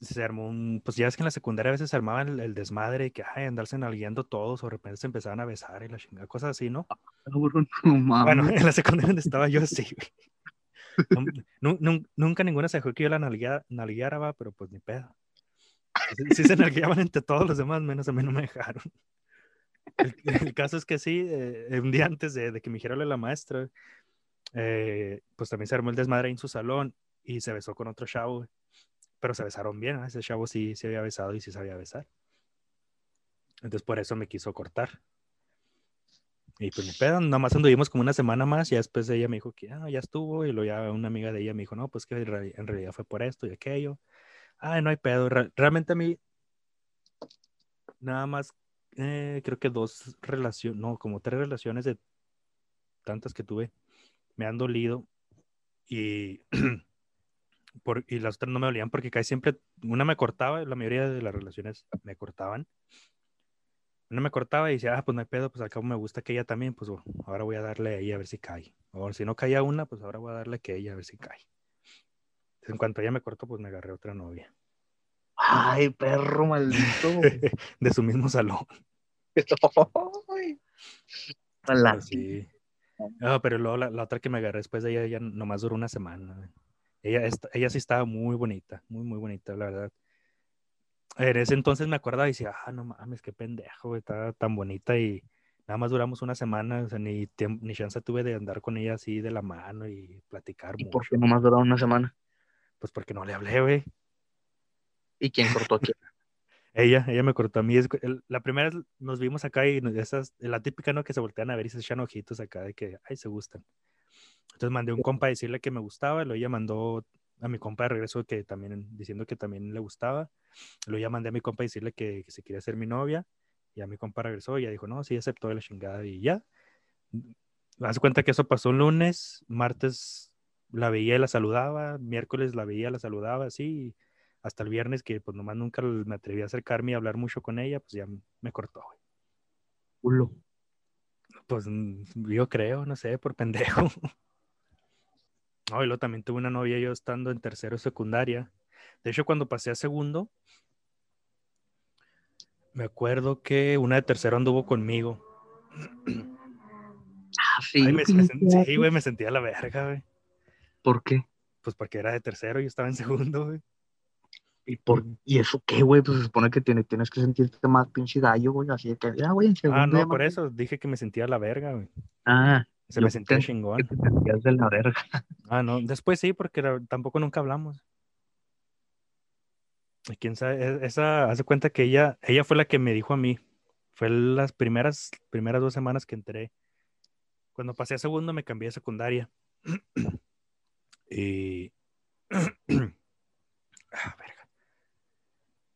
se armó un, pues ya es que en la secundaria a veces se armaba el, desmadre y que, ay, andarse nalgueando todos, o de repente se empezaban a besar y la chingada, cosas así, ¿no? Ah, bueno, en la secundaria donde estaba yo, sí, nunca ninguna se dejó que yo la nalgueara, va, pero pues ni pedo. Sí, se nalgueaban entre todos los demás, menos a mí no me dejaron. El, caso es que sí, eh, un día antes de, que me dijera la maestra, eh, pues también se armó el desmadre en su salón y se besó con otro chavo, pero se besaron bien, ese chavo sí se había besado y sí sabía besar. Entonces por eso me quiso cortar. Y pues ni pedo, nada más anduvimos como una semana más y después ella me dijo que ah, ya estuvo y luego ya una amiga de ella me dijo, no, pues que en realidad fue por esto y aquello. Ay, no hay pedo. realmente a mí, nada más, eh, creo que dos relaciones, no, como tres relaciones de tantas que tuve, me han dolido y y las otras no me dolían porque casi siempre, una me cortaba, la mayoría de las relaciones me cortaban. Una me cortaba y decía, ah, pues no hay pedo, pues al cabo me gusta que ella también, pues ahora voy a darle a ella a ver si cae. O si no caía una, pues ahora voy a darle que ella a ver si cae. Entonces, en cuanto ella me cortó, pues me agarré otra novia. Ay, perro maldito. de su mismo salón. Pero sí. Ah, pero luego la, la, otra que me agarré después de ella, ya nomás duró una semana. Ella, ella sí estaba muy bonita, muy, muy bonita, la verdad. En ese entonces me acordaba y decía, ah, no mames, qué pendejo, estaba tan bonita y nada más duramos una semana, o sea, ni, ni chance tuve de andar con ella así de la mano y platicar. ¿Y por qué nomás duraba una semana? Pues porque no le hablé, güey. ¿Y quién cortó a quién? ella, ella me cortó a mí. La primera nos vimos acá y esas, la típica, ¿no? Que se voltean a ver y se echan ojitos acá de que, ay, se gustan. Entonces mandé un compa a decirle que me gustaba, luego ella mandó a mi compa de regreso que también, diciendo que también le gustaba, luego ya mandé a mi compa a decirle que, que se quería ser mi novia, y a mi compa regresó y ya dijo, no, sí, aceptó la chingada y ya. Haz cuenta que eso pasó un lunes, martes la veía y la saludaba, miércoles la veía, la saludaba, así, hasta el viernes que pues nomás nunca me atreví a acercarme y hablar mucho con ella, pues ya me cortó, güey. Pues yo creo, no sé, por pendejo. No, y luego también tuve una novia yo estando en tercero secundaria. De hecho, cuando pasé a segundo, me acuerdo que una de tercero anduvo conmigo. Ah, sí. me, sí, güey, me sentía la verga, güey. ¿Por qué? Pues porque era de tercero y yo estaba en segundo, güey. ¿Y, por, ¿Y eso qué, güey? Pues se supone que tienes, tienes que sentirte más pinche gallo, güey. Así de que, ya, güey, en segundo. Ah, no, por eso dije que me sentía la verga, güey. Ah. Se me sentía chingón. te sentías de la verga. Ah, no, después sí, porque tampoco nunca hablamos. Quién sabe, e, esa, hace cuenta que ella, ella fue la que me dijo a mí. Fue las primeras, primeras dos semanas que entré. Cuando pasé a segundo me cambié de secundaria. y. ah, verga.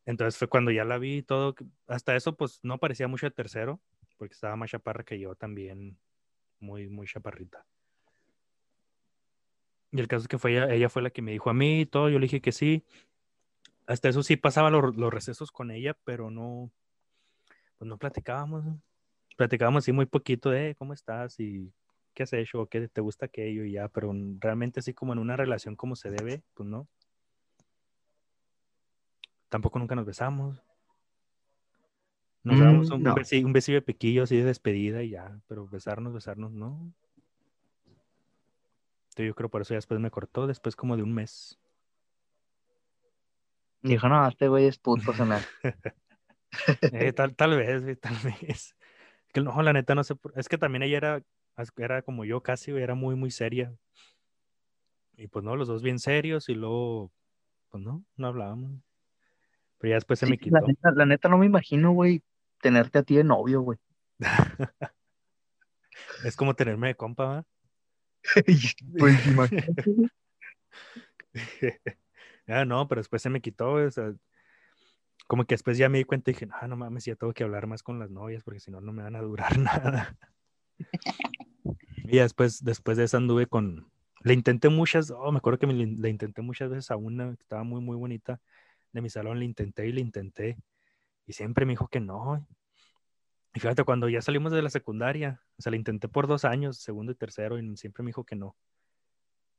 Entonces fue cuando ya la vi todo. Hasta eso, pues no parecía mucho de tercero, porque estaba más chaparra que yo también muy, muy chaparrita. Y el caso es que fue ella, fue la que me dijo a mí y todo, yo le dije que sí. Hasta eso sí pasaba los, recesos con ella, pero no, pues no platicábamos. Platicábamos así muy poquito de cómo estás y qué has hecho, qué te gusta aquello y ya, pero realmente así como en una relación como se debe, pues no. Tampoco nunca nos besamos. Nos damos un, besillo, un, besillo, de pequillo así de despedida y ya, pero besarnos, besarnos, no. yo creo por eso ya después me cortó, después como de un mes. Dijo, no, este güey es puto, se me eh, tal, tal vez, tal vez. Que no, la neta no sé, es que también ella era, era como yo casi, era muy, muy seria. Y pues no, los dos bien serios y luego, pues no, no hablábamos. Pero ya después se me quitó. La neta, la neta no me imagino, güey, tenerte a ti de novio, güey. es como tenerme de compa, pues imagínate. ah, no, pero después se me quitó, o sea, como que después ya me di cuenta y dije, ah, no mames, ya tengo que hablar más con las novias porque si no, no me van a durar nada. y después, después de eso anduve con, le intenté muchas, oh, me acuerdo que me, le intenté muchas veces a una que estaba muy, muy bonita de mi salón, le intenté y le intenté. Y siempre me dijo que no. Y fíjate, cuando ya salimos de la secundaria, o sea, le intenté por dos años, segundo y tercero, y siempre me dijo que no.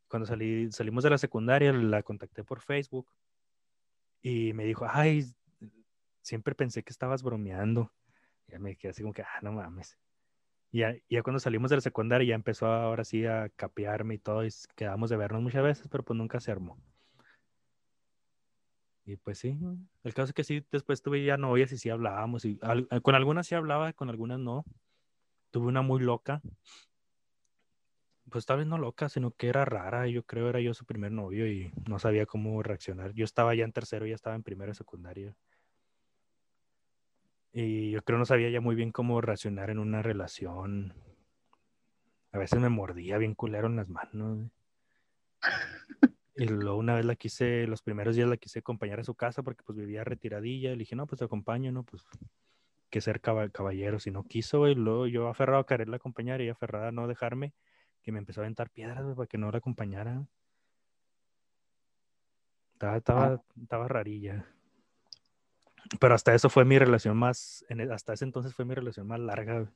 Cuando salí, salimos de la secundaria, la contacté por Facebook y me dijo, ay, siempre pensé que estabas bromeando. Y ya me quedé así como que, ah, no mames. Y ya, ya, cuando salimos de la secundaria ya empezó ahora sí a capearme y todo, y quedamos de vernos muchas veces, pero pues nunca se armó. Y pues sí, el caso es que sí, después tuve ya novias y sí hablábamos, y con algunas sí hablaba, con algunas no. Tuve una muy loca, pues tal vez no loca, sino que era rara, yo creo era yo su primer novio y no sabía cómo reaccionar. Yo estaba ya en tercero, ya estaba en primero y secundaria. Y yo creo no sabía ya muy bien cómo reaccionar en una relación. A veces me mordía bien culero en las manos. Y luego una vez la quise, los primeros días la quise acompañar a su casa porque pues vivía retiradilla. Le dije, no, pues te acompaño, ¿no? Pues que ser caballero. Si no quiso, y luego yo aferrado a quererla acompañar y aferrada a no dejarme, que me empezó a aventar piedras, para que no la acompañara. Estaba, estaba, ah. estaba rarilla. Pero hasta eso fue mi relación más, e, hasta ese entonces fue mi relación más larga.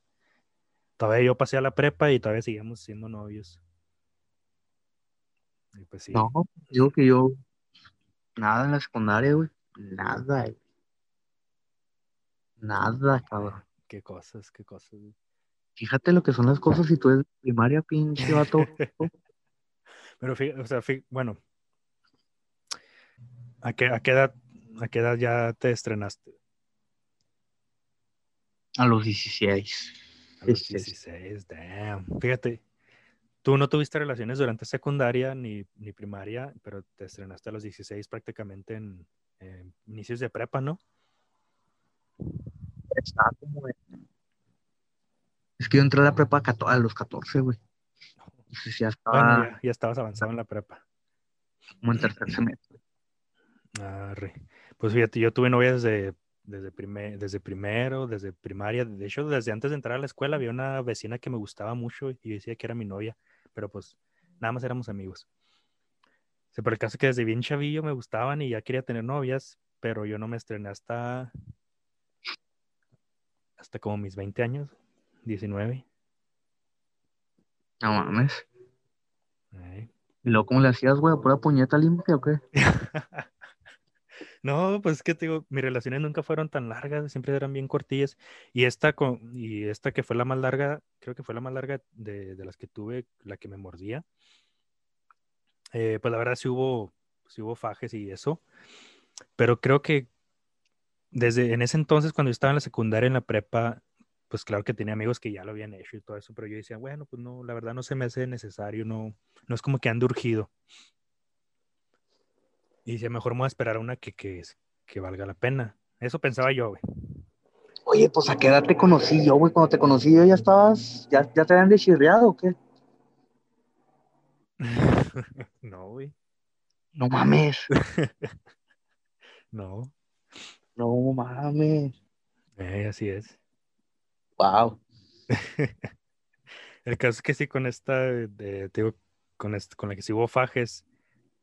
Todavía yo pasé a la prepa y todavía seguíamos siendo novios. Pues No, digo que yo, nada en la secundaria, güey. Nada, Nada, cabrón. Qué cosas, qué cosas. Fíjate lo que son las cosas si tú eres primaria, pinche vato. Pero fíjate, o sea, bueno, ¿a qué, ¿a qué edad ¿A qué edad ya te estrenaste? A los 16. A los 16, damn. Fíjate, tú no tuviste relaciones durante secundaria ni, primaria, pero te estrenaste a los 16 prácticamente en, inicios de prepa, ¿no? Está como Es que yo entré a la prepa a los 14, güey. ya, estaba... ya, estabas avanzado en la prepa. Como en tercer semestre. Ah, pues fíjate, yo tuve novias desde, desde, primer, desde primero, desde primaria. De hecho, desde antes de entrar a la escuela había una vecina que me gustaba mucho y decía que era mi novia, pero pues nada más éramos amigos. O por el caso que desde bien chavillo me gustaban y ya quería tener novias, pero yo no me estrené hasta, hasta como mis 20 años, 19. No mames. ¿Y luego cómo le hacías, güey? ¿Pura puñeta limpia o qué? No, pues es que te digo, mis relaciones nunca fueron tan largas, siempre eran bien cortillas. Y esta, con, y esta que fue la más larga, creo que fue la más larga de, las que tuve, la que me mordía. Eh, pues la verdad sí hubo, sí hubo fajes y eso. Pero creo que desde en ese entonces, cuando yo estaba en la secundaria, en la prepa, pues claro que tenía amigos que ya lo habían hecho y todo eso, pero yo decía, bueno, pues no, la verdad no se me hace necesario, no, no es como que ande urgido. Y dice, mejor me voy a esperar a una que, que, que valga la pena. Eso pensaba yo, güey. Oye, pues a qué edad te conocí yo, güey. Cuando te conocí yo ya estabas, ya, ya te habían deschirreado o qué? no, güey. No mames. no. No mames. Eh, así es. Wow. El caso es que sí, con esta, de, digo, con, este, con la que sí hubo fajes,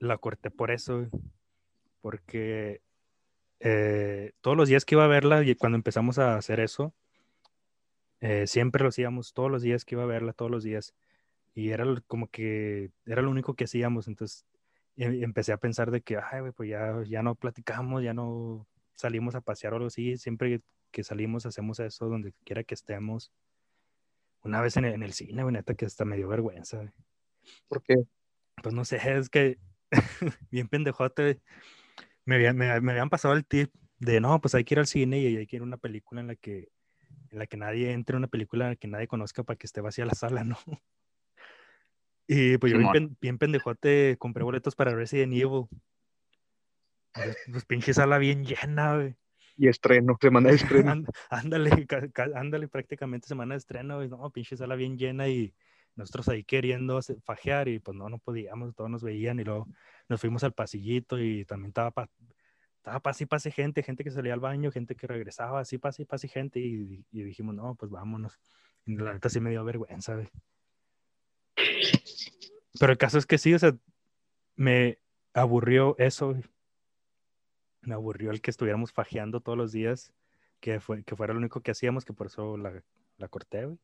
la corté por eso, porque eh, todos los días que iba a verla, y cuando empezamos a hacer eso, eh, siempre lo hacíamos, todos los días que iba a verla, todos los días, y era como que era lo único que hacíamos, entonces em, empecé a pensar de que, ay, pues ya, ya no platicamos, ya no salimos a pasear o algo así, siempre que salimos hacemos eso donde quiera que estemos. Una vez en el, cine, neta, que hasta me dio vergüenza. ¿Por qué? Pues no sé, es que bien pendejote, me habían, me, habían pasado el tip de no, pues hay que ir al cine y hay que ir a una película en la que en la que nadie entre, una película en la que nadie conozca para que esté vacía la sala, ¿no? Y pues yo bien, pendejote compré boletos para Resident Evil. Pues, pues pinche sala bien llena, güey. Y estreno, semana de estreno. ándale, ándale, prácticamente semana de estreno. No, pinche sala bien llena y nosotros ahí queriendo fajear y pues no, no podíamos, todos nos veían y luego nos fuimos al pasillito y también estaba, estaba pase y pase gente, gente que salía al baño, gente que regresaba, así pase y pase gente y, y dijimos, no, pues vámonos. Y la neta sí me dio vergüenza, güey. Pero el caso es que sí, o sea, me aburrió eso, me aburrió el que estuviéramos fajeando todos los días, que, fue, que fuera lo único que hacíamos, que por eso la, la corté, güey.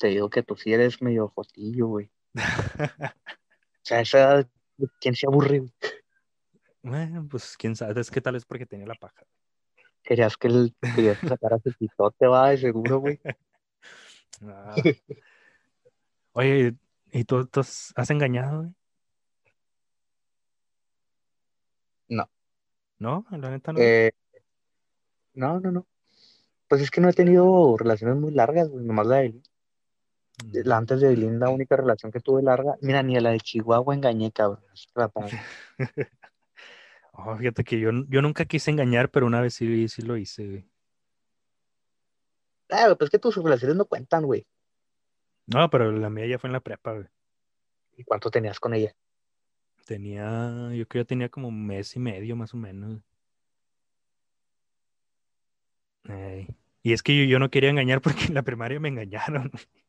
Te digo que tú sí eres medio fotillo, güey. o sea, esa ¿quién se aburre, güey? Bueno, pues quién sabe, es que tal vez porque tenía la paja. Querías que el querías que sacaras el pitote, va, de seguro, güey. Ah. Oye, ¿y tú, tú has engañado, güey? No. ¿No? La neta no. Eh, no, no, no. Pues es que no he tenido relaciones muy largas, güey, nomás la de la antes de Eileen, la única relación que tuve larga, mira, ni a la de Chihuahua engañé, cabrón. oh, fíjate que yo, yo nunca quise engañar, pero una vez sí, sí lo hice, güey. Ah, pues es que tus relaciones no cuentan, güey. No, pero la mía ya fue en la prepa, güey. ¿Y cuánto tenías con ella? Tenía, yo creo que tenía como un mes y medio más o menos. Y es que yo, no quería engañar porque en la primaria me engañaron.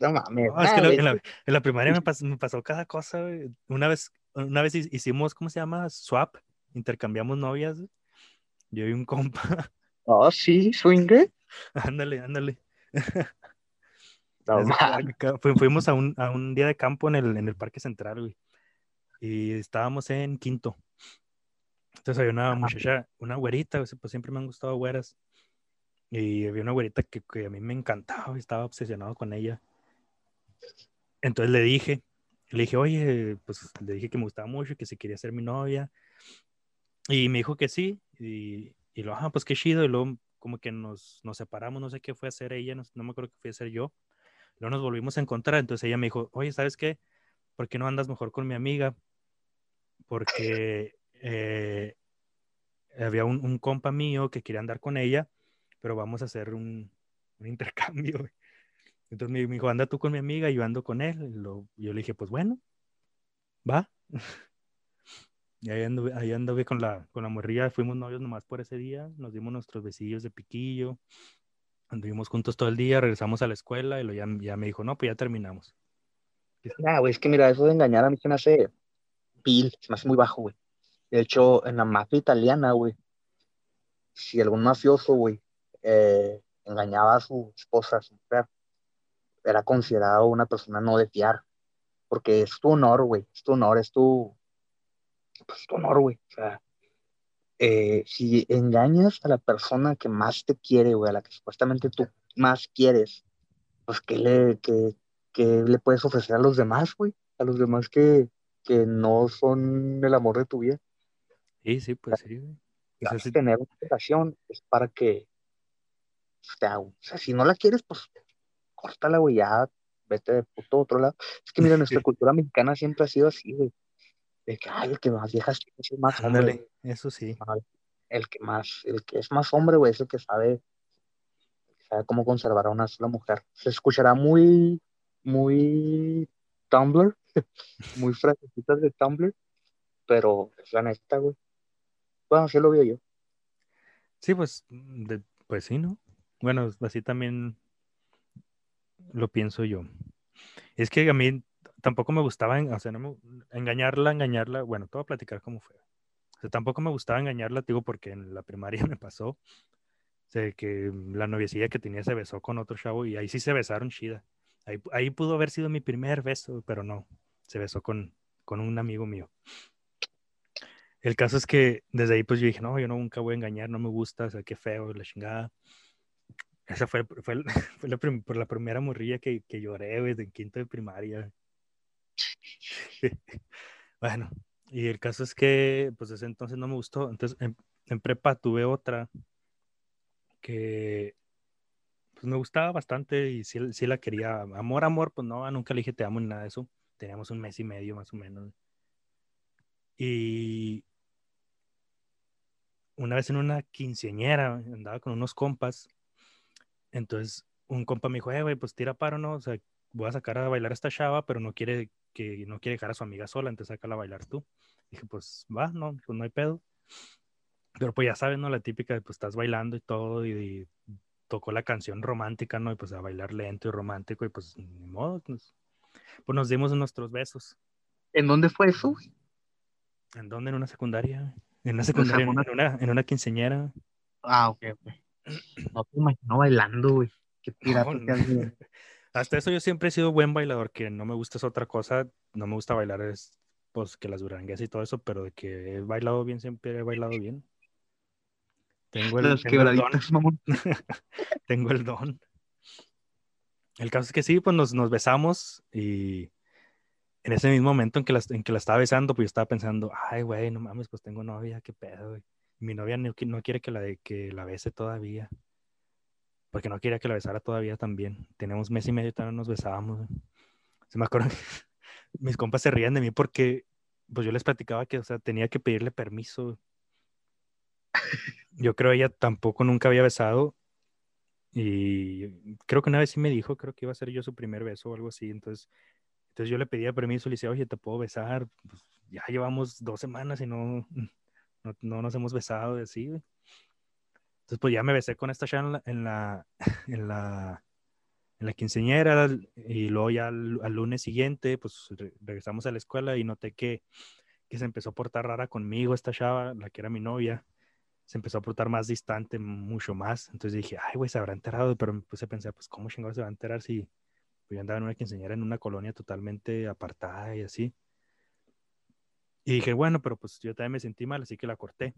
No mames. es que en, la, primaria me pasó, me pasó cada cosa. Güey. Una vez, una vez hicimos, ¿cómo se llama? Swap. Intercambiamos novias. Yo y un compa. Oh, sí, swinger. ándale, ándale. fuimos a un, a un, día de campo en el, en el Parque Central, güey. Y estábamos en quinto. Entonces había una muchacha, una güerita, pues siempre me han gustado güeras. Y había una güerita que, que a mí me encantaba, estaba obsesionado con ella. Entonces le dije, le dije, oye, pues le dije que me gustaba mucho, que si quería ser mi novia. Y me dijo que sí. Y, y lo, ah, pues qué chido. Y luego como que nos, nos separamos, no sé qué fue a hacer ella, no, me acuerdo qué fue a hacer yo. Luego nos volvimos a encontrar, entonces ella me dijo, oye, ¿sabes qué? ¿Por qué no andas mejor con mi amiga? Porque eh, había un, compa mío que quería andar con ella, pero vamos a hacer un, intercambio. Entonces me, dijo, anda tú con mi amiga y yo ando con él. Yo le dije, pues bueno, va. Y ahí anduve, con, la, con la morrilla, fuimos novios nomás por ese día, nos dimos nuestros besillos de piquillo, Anduvimos juntos todo el día, regresamos a la escuela y lo, ya, me dijo, no, pues ya terminamos. Ah, güey, es que mira, eso de engañar a mí se me hace pil, se me hace muy bajo, güey. De hecho, en la mafia italiana, güey, si algún mafioso, güey, eh, engañaba a su esposa, a su mujer, era considerado una persona no de fiar, porque es tu honor, güey, es tu honor, es tu, pues, tu honor, güey. O sea, eh, si engañas a la persona que más te quiere, güey, a la que supuestamente tú más quieres, pues ¿qué le, qué, le puedes ofrecer a los demás, güey? A los demás que, que no son el amor de tu vida. Sí, sí, pues sí, güey. tener una relación es para que, o sea, o sea, si no la quieres, pues córtala, güey, ya vete de puto otro lado. Es que mira, nuestra cultura mexicana siempre ha sido así, güey de que, ay, el que más viejas es más hombre. eso sí. El que más, el que es más hombre, güey, es el que sabe, sabe cómo conservar a una sola mujer. Se escuchará muy, muy Tumblr, muy frasecitas de Tumblr, pero es la neta, güey. Bueno, así lo veo yo. Sí, pues, pues sí, ¿no? Bueno, así también lo pienso yo. Es que a mí tampoco me gustaba, o sea, engañarla, engañarla, bueno, te voy a platicar cómo fue. O sea, tampoco me gustaba engañarla, digo, porque en la primaria me pasó, o que la noviecilla que tenía se besó con otro chavo y ahí sí se besaron chida. Ahí, ahí pudo haber sido mi primer beso, pero no, se besó con, con un amigo mío. El caso es que desde ahí pues yo dije, no, yo nunca voy a engañar, no me gusta, o sea, qué feo, la chingada. Esa fue, fue, fue la, por la primera morrilla que, que lloré, güey, de quinto de primaria. bueno, y el caso es que, pues ese entonces no me gustó. Entonces, en, prepa tuve otra que pues me gustaba bastante y sí, sí, la quería. Amor, amor, pues no, nunca le dije te amo ni nada de eso. Teníamos un mes y medio más o menos. Y una vez en una quinceañera, andaba con unos compas. Entonces, un compa me dijo, eh, güey, pues tira paro, ¿no? O sea, voy a sacar a bailar a esta chava, pero no quiere que no quiere dejar a su amiga sola, entonces sácala a bailar tú. Dije, pues va, no, pues no hay pedo. Pero pues ya sabes, ¿no? La típica de pues estás bailando y todo, y, tocó la canción romántica, ¿no? Y pues a bailar lento y romántico, y pues ni modo, pues, pues nos dimos nuestros besos. ¿En dónde fue eso? ¿En dónde? En una secundaria. En una secundaria, en una, en una quinceañera. Ah, ok, ok. No te imagino bailando, güey. Qué pirata Hasta eso yo siempre he sido buen bailador, que no me gusta es otra cosa. No me gusta bailar es pues que las durangues y todo eso, pero de que he bailado bien, siempre he bailado bien. Tengo el, tengo el don. tengo el don. El caso es que sí, pues nos, nos besamos y en ese mismo momento en que, la, en que la estaba besando, pues yo estaba pensando, ay, güey, no mames, pues tengo novia, qué pedo, güey. Mi novia no, no quiere que la, que la bese todavía. Porque no quería que la besara todavía también. Tenemos mes y medio y todavía nos besábamos. Se me acuerdan, mis compas se rían de mí porque pues yo les platicaba que, o sea, tenía que pedirle permiso. Yo creo ella tampoco nunca había besado y creo que una vez sí me dijo, creo que iba a ser yo su primer beso o algo así, entonces entonces yo le pedía permiso, le decía, oye, ¿te puedo besar? Pues ya llevamos dos semanas y no, no, nos hemos besado así, Entonces pues ya me besé con esta chava en la, en la, en la, quinceañera y luego ya al, lunes siguiente pues regresamos a la escuela y noté que, que se empezó a portar rara conmigo esta chava, la que era mi novia se empezó a portar más distante, mucho más. Entonces dije, ay, güey, se habrá enterado, pero me puse a pensar, pues, ¿cómo chingados se va a enterar si, pues, yo andaba en una quinceañera en una colonia totalmente apartada y así. Y dije, bueno, pero pues yo también me sentí mal, así que la corté.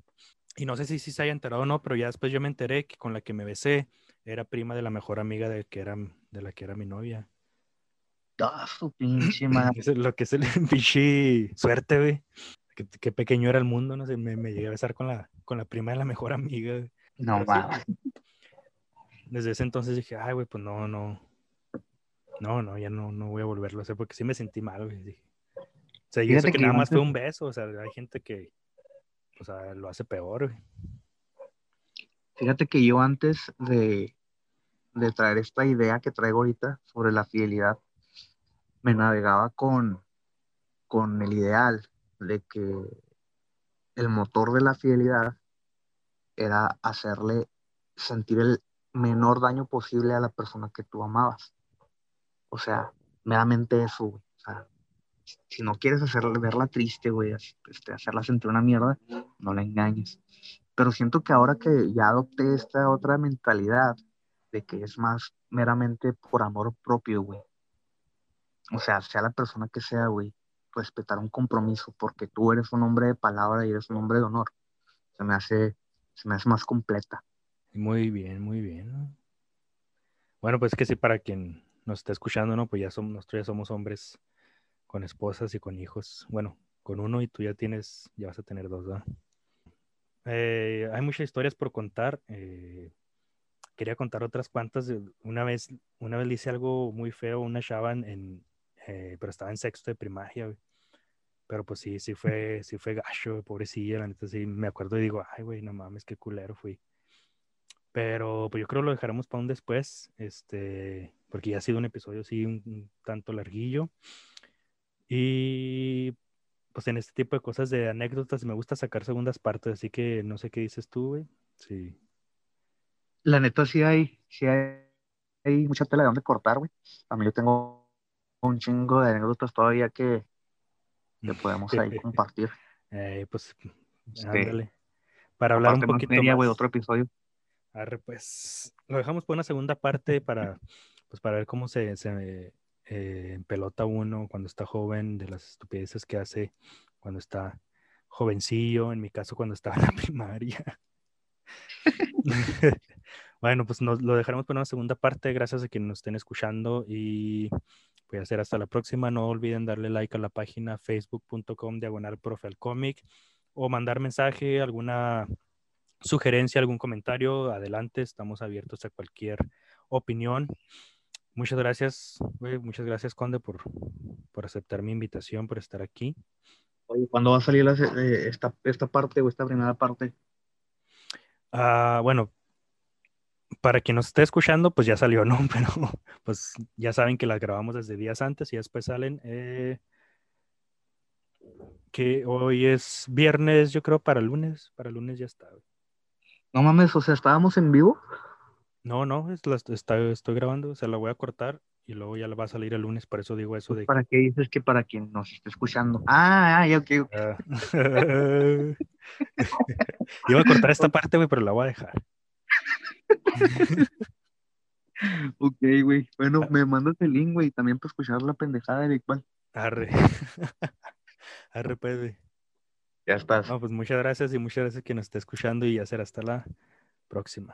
Y no sé si, si se haya enterado o no, pero ya después yo me enteré que con la que me besé era prima de la mejor amiga de, que era, de la que era mi novia. Ah, su pinche madre. lo que es el pinche suerte, güey. Qué, pequeño era el mundo, no sé, me, me, llegué a besar con la, con la prima de la mejor amiga. No, mames. Desde ese entonces dije, ay, güey, pues no, no, no, no, ya no, no voy a volverlo a hacer porque sí me sentí mal, güey. Dije. O sea, y eso que, nada más fue un beso, o sea, hay gente que, o sea, lo hace peor, güey. Fíjate que yo antes de, de traer esta idea que traigo ahorita sobre la fidelidad, me navegaba con, con el ideal de que el motor de la fidelidad era hacerle sentir el menor daño posible a la persona que tú amabas. O sea, meramente eso, güey. O sea, si no quieres hacerla, verla triste, güey, este, hacerla sentir una mierda, no la engañes. Pero siento que ahora que ya adopté esta otra mentalidad de que es más meramente por amor propio, güey. O sea, sea la persona que sea, güey, respetar un compromiso porque tú eres un hombre de palabra y eres un hombre de honor. Se me hace, se me hace más completa. Muy bien, muy bien. Bueno, pues que sí, para quien nos está escuchando, ¿no? Pues ya somos, nosotros ya somos hombres con esposas y con hijos. Bueno, con uno y tú ya tienes, ya vas a tener dos, ¿verdad? Eh, hay muchas historias por contar. Eh, quería contar otras cuantas. Una vez, una vez le hice algo muy feo, una chava en, eh, pero estaba en sexto de primaria, Pero pues sí, sí fue, sí fue gacho, pobrecilla, la neta sí me acuerdo y digo, ay, güey, no mames, qué culero fui. Pero pues yo creo que lo dejaremos para un después, este, porque ya ha sido un episodio así un, tanto larguillo. Y pues en este tipo de cosas de anécdotas me gusta sacar segundas partes, así que no sé qué dices tú, güey. Sí. La neta sí hay, sí hay, hay mucha tela de dónde cortar, güey. A mí yo tengo un chingo de anécdotas todavía que, que podemos ahí compartir. Eh, pues, ándale. Para hablar un poquito más. de otro episodio. Arre, pues lo dejamos por una segunda parte para, pues, para ver cómo se, se eh, pelota uno cuando está joven, de las estupideces que hace cuando está jovencillo, en mi caso cuando estaba en la primaria. bueno, pues nos, lo dejaremos por una segunda parte. Gracias a quienes nos estén escuchando y voy a hacer hasta la próxima. No olviden darle like a la página facebook.com diagonal profe o mandar mensaje, alguna sugerencia, algún comentario, adelante, estamos abiertos a cualquier opinión. Muchas gracias, muchas gracias, Conde, por, por aceptar mi invitación, por estar aquí. Oye, ¿cuándo va a salir eh, esta, esta parte o esta primera parte? Ah, bueno, para quien nos esté escuchando, pues ya salió, ¿no? Pero pues ya saben que las grabamos desde días antes y después salen. eh, que hoy es viernes, yo creo, para lunes. Para lunes ya está. güey. No mames, o sea, estábamos en vivo. No, no, es la- está- estoy grabando, o sea, la voy a cortar y luego ya la va a salir el lunes, por eso digo eso de... ¿Para qué dices que para quien nos esté escuchando? Ah, ah, ya, ok, ok. Ah. Iba a cortar esta parte, güey, pero la voy a dejar. Ok, güey. Bueno, me mandas el link, güey, también para escuchar la pendejada de Bang. Arre. Arre, pues. Ya estás. No, pues muchas gracias y muchas gracias que nos esté escuchando y ya será hasta la próxima.